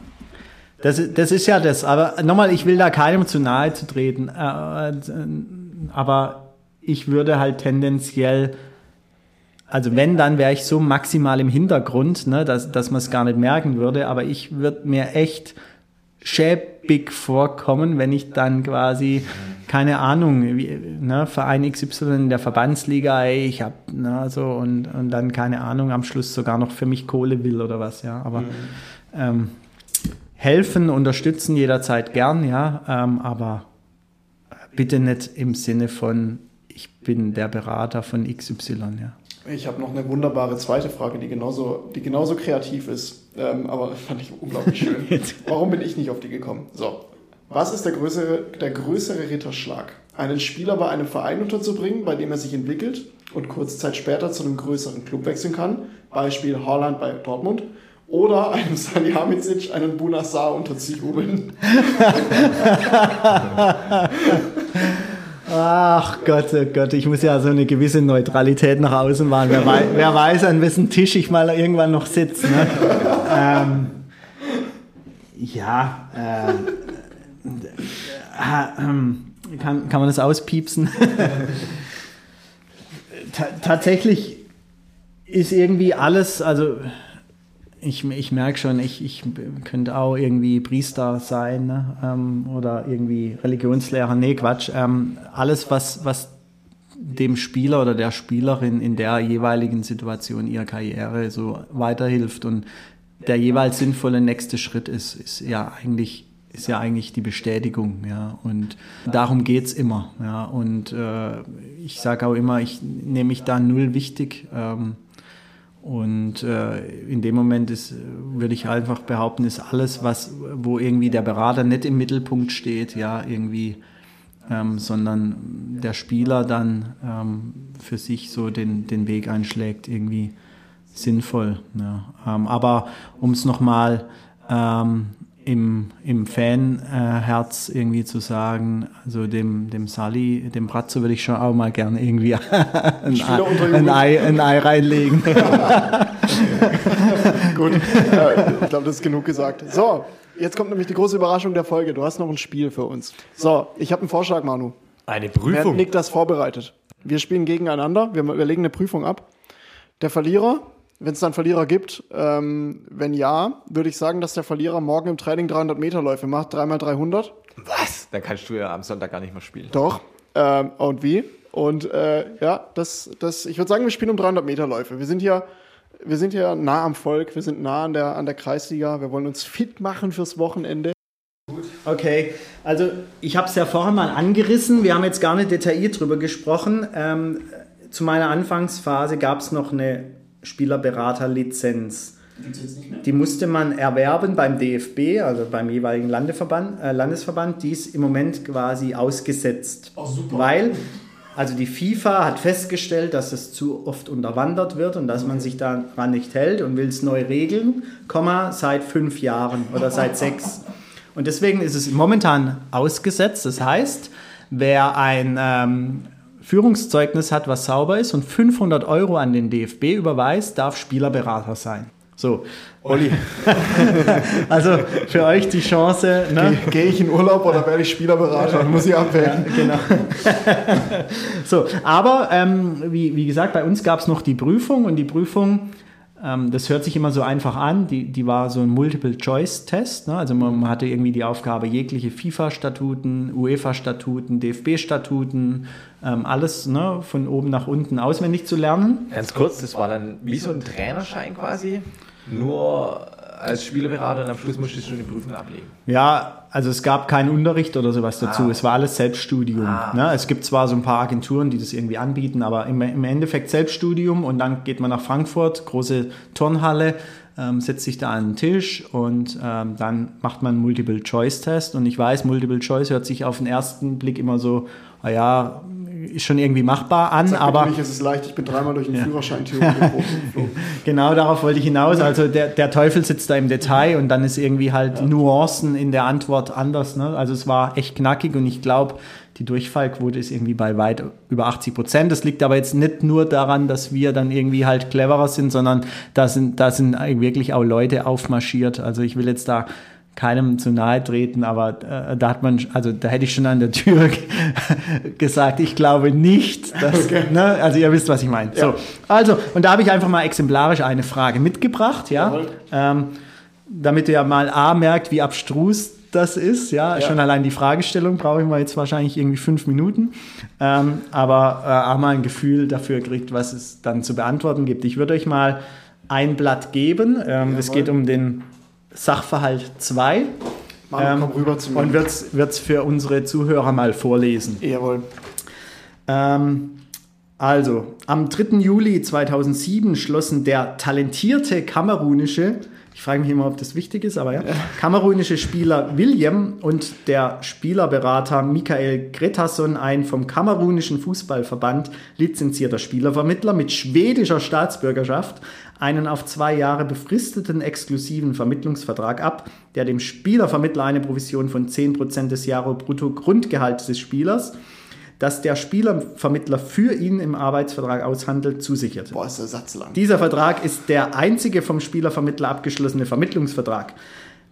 Das, das ist ja das. Aber nochmal, ich will da keinem zu nahe zu treten. Äh, äh, aber ich würde halt tendenziell, also wenn, dann wäre ich so maximal im Hintergrund, ne, dass, dass man es gar nicht merken würde, aber ich würde mir echt schäbig vorkommen, wenn ich dann quasi, keine Ahnung, wie, ne, Verein XY in der Verbandsliga, ey, ich habe ne, so und, und dann, keine Ahnung, am Schluss sogar noch für mich Kohle will oder was, ja, aber mhm. ähm, helfen, unterstützen jederzeit gern, ja, ähm, aber bitte nicht im Sinne von, ich bin der Berater von XY, ja. Ich habe noch eine wunderbare zweite Frage, die genauso, die genauso kreativ ist, ähm, aber fand ich unglaublich schön. Warum bin ich nicht auf die gekommen? So, was ist der größere, der größere Ritterschlag? Einen Spieler bei einem Verein unterzubringen, bei dem er sich entwickelt und kurze Zeit später zu einem größeren Club wechseln kann, Beispiel Haaland bei Dortmund, oder einem Salihamidzic einen Bunassar unterzujubeln. Ach Gott, oh Gott, ich muss ja so eine gewisse Neutralität nach außen machen. Wer, wei wer weiß, an wessen Tisch ich mal irgendwann noch sitze. Ne? ähm, ja, äh, äh, kann, kann man das auspiepsen? tatsächlich ist irgendwie alles, also ich, ich merke schon, ich, ich könnte auch irgendwie Priester sein ne? ähm, oder irgendwie Religionslehrer. Nee, Quatsch. Ähm, alles, was, was dem Spieler oder der Spielerin in der jeweiligen Situation ihrer Karriere so weiterhilft und der jeweils sinnvolle nächste Schritt ist, ist ja eigentlich ist ja eigentlich die Bestätigung, ja. Und darum geht's immer, ja. Und äh, ich sage auch immer, ich nehme mich da null wichtig. Ähm, und äh, in dem Moment ist, würde ich einfach behaupten, ist alles, was, wo irgendwie der Berater nicht im Mittelpunkt steht, ja, irgendwie, ähm, sondern der Spieler dann ähm, für sich so den, den Weg einschlägt, irgendwie sinnvoll. Ja. Ähm, aber um es nochmal ähm, im, im Fanherz äh, irgendwie zu sagen, also dem, dem Sally, dem Bratzo würde ich schon auch mal gerne irgendwie ein, Ei, ein, Ei, ein Ei reinlegen. Gut, ich glaube, das ist genug gesagt. So, jetzt kommt nämlich die große Überraschung der Folge. Du hast noch ein Spiel für uns. So, ich habe einen Vorschlag, Manu. Eine Prüfung? Wer hat Nick das vorbereitet? Wir spielen gegeneinander, wir, wir legen eine Prüfung ab. Der Verlierer wenn es dann Verlierer gibt. Ähm, wenn ja, würde ich sagen, dass der Verlierer morgen im Training 300 Meter Läufe macht, dreimal 300. Was? Dann kannst du ja am Sonntag gar nicht mehr spielen. Doch. Ähm, und wie? Und äh, ja, das, das, ich würde sagen, wir spielen um 300 Meter Läufe. Wir sind hier, wir sind hier nah am Volk, wir sind nah an der, an der Kreisliga, wir wollen uns fit machen fürs Wochenende. Okay, also ich habe es ja vorhin mal angerissen, wir haben jetzt gar nicht detailliert drüber gesprochen. Ähm, zu meiner Anfangsphase gab es noch eine Spielerberaterlizenz. Die musste man erwerben beim DFB, also beim jeweiligen Landeverband, äh, Landesverband. Die ist im Moment quasi ausgesetzt. Oh, super. Weil, also die FIFA hat festgestellt, dass es zu oft unterwandert wird und dass man sich daran nicht hält und will es neu regeln, Komma, seit fünf Jahren oder seit sechs. Und deswegen ist es momentan ausgesetzt. Das heißt, wer ein ähm, Führungszeugnis hat, was sauber ist und 500 Euro an den DFB überweist, darf Spielerberater sein. So, Olli. also für euch die Chance. Ne? Gehe ich in Urlaub oder werde ich Spielerberater? Muss ich abwägen. Ja, genau. so, aber ähm, wie, wie gesagt, bei uns gab es noch die Prüfung und die Prüfung das hört sich immer so einfach an. Die, die war so ein Multiple-Choice-Test. Ne? Also man, man, hatte irgendwie die Aufgabe, jegliche FIFA-Statuten, UEFA-Statuten, DFB-Statuten, ähm, alles ne, von oben nach unten auswendig zu lernen. Ganz kurz, das war dann wie so ein Trainerschein quasi, nur als Spielerberater und am Schluss musstest du die Prüfung ablegen. Ja, also es gab keinen Unterricht oder sowas dazu. Ah. Es war alles Selbststudium. Ah. Ne? Es gibt zwar so ein paar Agenturen, die das irgendwie anbieten, aber im, im Endeffekt Selbststudium und dann geht man nach Frankfurt, große Turnhalle, ähm, setzt sich da an den Tisch und ähm, dann macht man einen Multiple-Choice-Test. Und ich weiß, Multiple-Choice hört sich auf den ersten Blick immer so, naja, ist schon irgendwie machbar an, Sag aber. Es ist leicht, ich bin dreimal durch den ja. Führerschein Genau darauf wollte ich hinaus. Also der, der Teufel sitzt da im Detail und dann ist irgendwie halt ja. Nuancen in der Antwort anders. Ne? Also es war echt knackig und ich glaube, die Durchfallquote ist irgendwie bei weit über 80 Prozent. Das liegt aber jetzt nicht nur daran, dass wir dann irgendwie halt cleverer sind, sondern da sind, da sind wirklich auch Leute aufmarschiert. Also ich will jetzt da keinem zu nahe treten, aber äh, da hat man, also da hätte ich schon an der Tür gesagt, ich glaube nicht, dass, okay. ne, also ihr wisst, was ich meine. Ja. So, also, und da habe ich einfach mal exemplarisch eine Frage mitgebracht, ja, ähm, damit ihr mal A merkt, wie abstrus das ist, ja, ja. schon allein die Fragestellung brauche ich mal jetzt wahrscheinlich irgendwie fünf Minuten, ähm, aber äh, auch mal ein Gefühl dafür kriegt, was es dann zu beantworten gibt. Ich würde euch mal ein Blatt geben, ähm, es geht um den Sachverhalt 2. ähm, komm rüber zu mir. Und wird es für unsere Zuhörer mal vorlesen. Jawohl. Ähm, also, am 3. Juli 2007 schlossen der talentierte kamerunische, ich frage mich immer, ob das wichtig ist, aber ja, ja. kamerunische Spieler William und der Spielerberater Michael Gretason ein vom kamerunischen Fußballverband lizenzierter Spielervermittler mit schwedischer Staatsbürgerschaft einen auf zwei Jahre befristeten exklusiven Vermittlungsvertrag ab, der dem Spielervermittler eine Provision von 10% des Jahre-Brutto-Grundgehalts des Spielers, das der Spielervermittler für ihn im Arbeitsvertrag aushandelt, zusicherte. Boah, ist der Satz lang. Dieser Vertrag ist der einzige vom Spielervermittler abgeschlossene Vermittlungsvertrag.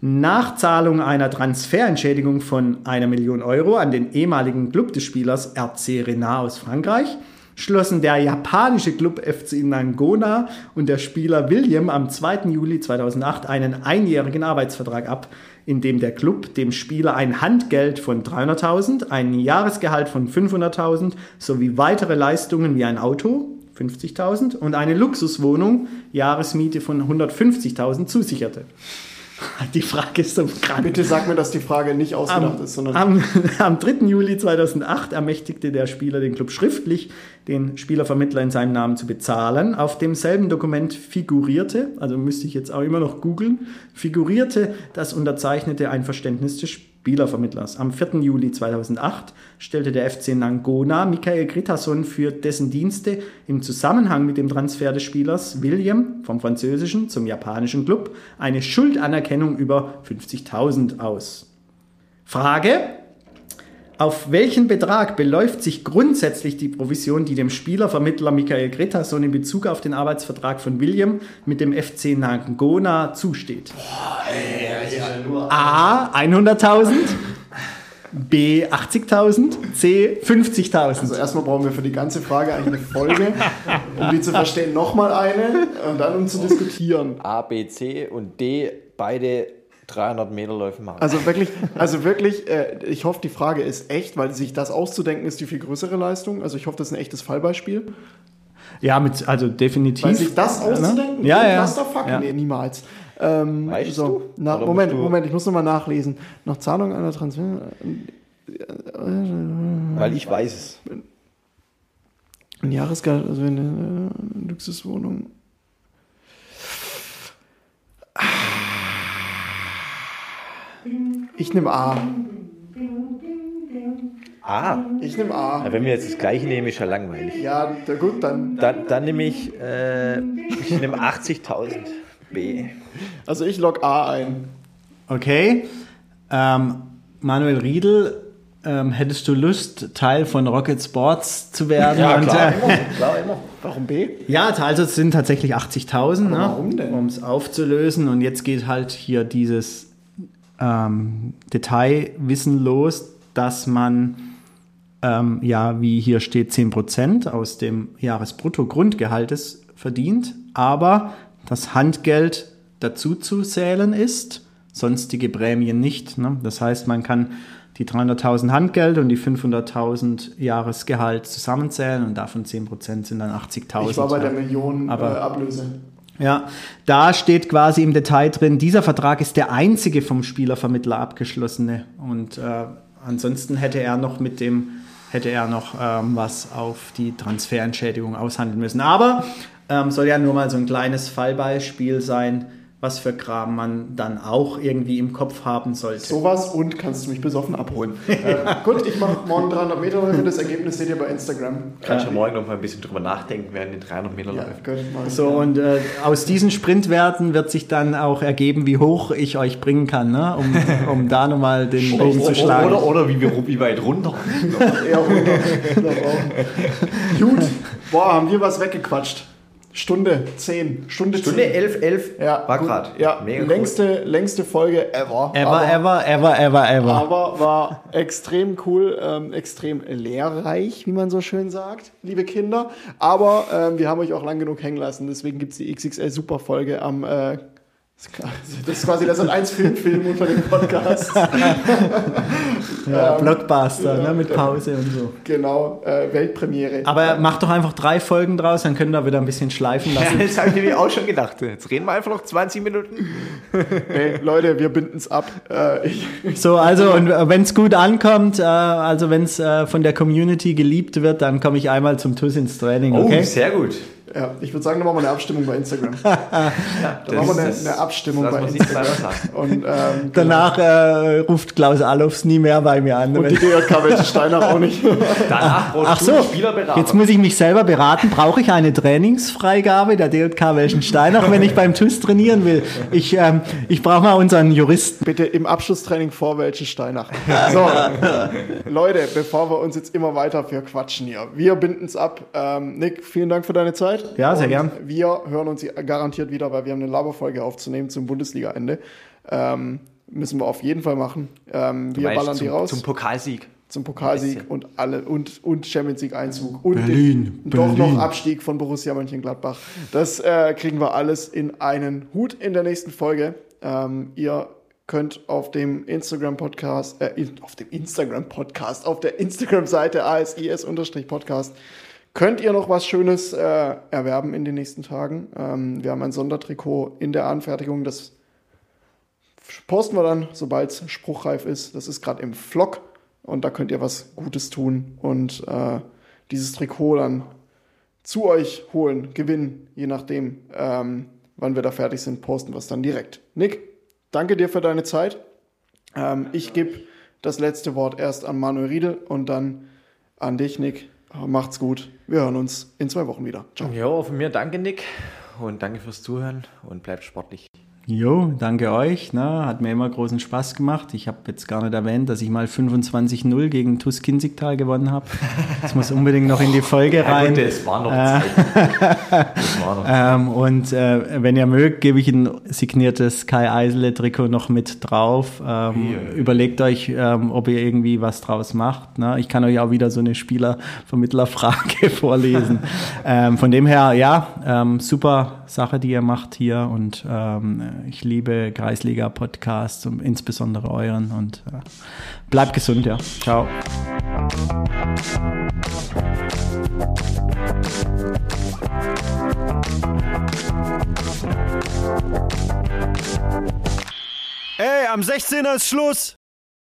Nach Zahlung einer Transferentschädigung von einer Million Euro an den ehemaligen Club des Spielers RC Renard aus Frankreich schlossen der japanische Club FC Nangona und der Spieler William am 2. Juli 2008 einen einjährigen Arbeitsvertrag ab, in dem der Club dem Spieler ein Handgeld von 300.000, ein Jahresgehalt von 500.000 sowie weitere Leistungen wie ein Auto 50.000 und eine Luxuswohnung Jahresmiete von 150.000 zusicherte. Die Frage ist so krank. Bitte sag mir, dass die Frage nicht ausgedacht am, ist, sondern. Am, am 3. Juli 2008 ermächtigte der Spieler den Club schriftlich, den Spielervermittler in seinem Namen zu bezahlen. Auf demselben Dokument figurierte, also müsste ich jetzt auch immer noch googeln, figurierte das unterzeichnete Einverständnis des Spielers. Spielervermittlers. Am 4. Juli 2008 stellte der FC Nangona Michael Gritason für dessen Dienste im Zusammenhang mit dem Transfer des Spielers William vom französischen zum japanischen Club eine Schuldanerkennung über 50.000 aus. Frage, auf welchen Betrag beläuft sich grundsätzlich die Provision, die dem Spielervermittler Michael Gretason in Bezug auf den Arbeitsvertrag von William mit dem FC Nangona zusteht? Boah, ey, ja nur A. 100.000. B 80.000, C 50.000. Also erstmal brauchen wir für die ganze Frage eigentlich eine Folge, um die zu verstehen, nochmal eine und dann um zu diskutieren. A, B, C und D beide 300 Meter Läufe machen. Also wirklich, also wirklich, äh, ich hoffe, die Frage ist echt, weil sich das auszudenken ist die viel größere Leistung. Also ich hoffe, das ist ein echtes Fallbeispiel. Ja, mit, also definitiv. Weil sich das auszudenken, ne? ja, ja. Clusterfuck, ja. nee, niemals. Ähm, weißt so, du? Na, Moment, Moment, ich muss nochmal nachlesen. Nach Zahlung einer Transfer. Weil ich weiß es. Ein Jahresgehalt, also eine, eine Luxuswohnung. Ich nehme A. A? Ich nehme A. Ja, wenn wir jetzt das gleiche nehmen, ist ja langweilig. Ja, da, gut, dann. Dann, dann nehme ich, äh, ich nehme 80.000 B. Also ich log A ein. Okay. Ähm, Manuel Riedel ähm, hättest du Lust, Teil von Rocket Sports zu werden? Ja, Und, klar, äh, immer, klar, immer. Warum B? ja, also es sind tatsächlich 80.000, ne, warum denn? um es aufzulösen. Und jetzt geht halt hier dieses ähm, Detailwissen los, dass man, ähm, ja, wie hier steht, 10% aus dem Jahresbrutto-Grundgehaltes verdient, aber das Handgeld dazu zu zählen ist, sonstige Prämien nicht. Ne? Das heißt, man kann die 300.000 Handgeld und die 500.000 Jahresgehalt zusammenzählen und davon 10% sind dann 80.000. Ich war bei der Million äh, Aber- Ablöse. Ja, da steht quasi im Detail drin, dieser Vertrag ist der einzige vom Spielervermittler abgeschlossene. Und äh, ansonsten hätte er noch mit dem, hätte er noch ähm, was auf die Transferentschädigung aushandeln müssen. Aber ähm, soll ja nur mal so ein kleines Fallbeispiel sein, was für Kram man dann auch irgendwie im Kopf haben sollte. Sowas und kannst du mich besoffen abholen. äh, gut, ich mache morgen 300 Meter Läufe. Das Ergebnis seht ihr bei Instagram. Kannst du morgen noch mal ein bisschen drüber nachdenken, während den 300 Meter Ja, läuft. So, und äh, aus diesen Sprintwerten wird sich dann auch ergeben, wie hoch ich euch bringen kann, ne? um, um da nochmal den Bogen zu schlagen. Oder, oder wie, wir- wie weit runter. Runter. Gut. Boah, haben wir was weggequatscht. Stunde 10. Stunde, Stunde 10. 11, 11 Ja, war gerade. Ja, Mega cool. längste, längste Folge ever. Ever, aber, ever, ever, ever, ever. Aber war extrem cool, ähm, extrem lehrreich, wie man so schön sagt, liebe Kinder. Aber ähm, wir haben euch auch lang genug hängen lassen. Deswegen gibt es die XXL Superfolge am. Äh, das ist quasi der Sat 1 Filmfilm unter dem Podcast. Ja, Blockbuster, ne, mit Pause und so. genau, äh, Weltpremiere. Aber mach doch einfach drei Folgen draus, dann können wir wieder ein bisschen schleifen Ja, lassen. das habe ich mir auch schon gedacht. Jetzt reden wir einfach noch 20 Minuten. Hey, Leute, wir binden es ab. Äh, ich, So, also, und wenn es gut ankommt, äh, also wenn es äh, von der Community geliebt wird, dann komme ich einmal zum TUS ins Training, Oh, okay? sehr gut. Ja, ich würde sagen, dann machen wir eine Abstimmung bei Instagram. Dann machen wir eine, eine Abstimmung bei Instagram. Und, ähm, Danach äh, ruft Klaus Allofs nie mehr bei mir an. und die DJK welche Steinach auch nicht. Danach brauchst Ach du so, jetzt muss ich mich selber beraten. Brauche ich eine Trainingsfreigabe der DJK Welschensteinach, wenn ich beim TUS trainieren will? Ich, ähm, ich brauche mal unseren Juristen. Bitte im Abschlusstraining vor welche Steinach. So, Leute, bevor wir uns jetzt immer weiter für quatschen hier. Wir binden es ab. Ähm, Nick, vielen Dank für deine Zeit. Ja, sehr Und gern. Wir hören uns garantiert wieder, weil wir haben eine Laberfolge aufzunehmen zum Bundesliga-Ende. Ähm, müssen wir auf jeden Fall machen. Ähm, wir meinst ballern die zum, raus. Zum Pokalsieg. zum Pokalsieg und alle und, und Champions League Einzug und Berlin, den, doch Berlin. noch Abstieg von Borussia Mönchengladbach. Das äh, kriegen wir alles in einen Hut in der nächsten Folge. Ähm, ihr könnt auf dem Instagram Podcast, äh, in- auf dem Instagram Podcast, auf der Instagram Seite ASIS-Podcast könnt ihr noch was Schönes äh, erwerben in den nächsten Tagen. Ähm, wir haben ein Sondertrikot in der Anfertigung, das posten wir dann, sobald es spruchreif ist. Das ist gerade im Vlog und da könnt ihr was Gutes tun und äh, dieses Trikot dann zu euch holen, gewinnen, je nachdem, ähm, wann wir da fertig sind, posten wir es dann direkt. Nick, danke dir für deine Zeit. Ähm, ich gebe das letzte Wort erst an Manuel Riedel und dann an dich, Nick. Macht's gut. Wir hören uns in zwei Wochen wieder. Ciao. Ja, von mir danke, Nick. Und danke fürs Zuhören und bleibt sportlich. Jo, danke euch. Ne? Hat mir immer großen Spaß gemacht. Ich habe jetzt gar nicht erwähnt, dass ich mal 25-0 gegen TuS Kinzigtal gewonnen habe. Das muss unbedingt noch in die Folge Ja, rein. gut, das war noch Zeit. War noch Ähm, und äh, wenn ihr mögt, gebe ich ein signiertes Kai Eisele Trikot noch mit drauf. Ähm, Überlegt euch, ähm, ob ihr irgendwie was draus macht. Ne? Ich kann euch auch wieder so eine Spielervermittlerfrage vorlesen. ähm, von dem her, ja, ähm, super Sache, die ihr macht hier. Und ähm, ich liebe Kreisliga-Podcasts insbesondere euren. Und äh, bleibt gesund, ja. Ciao. Ey, am 16er ist Schluss.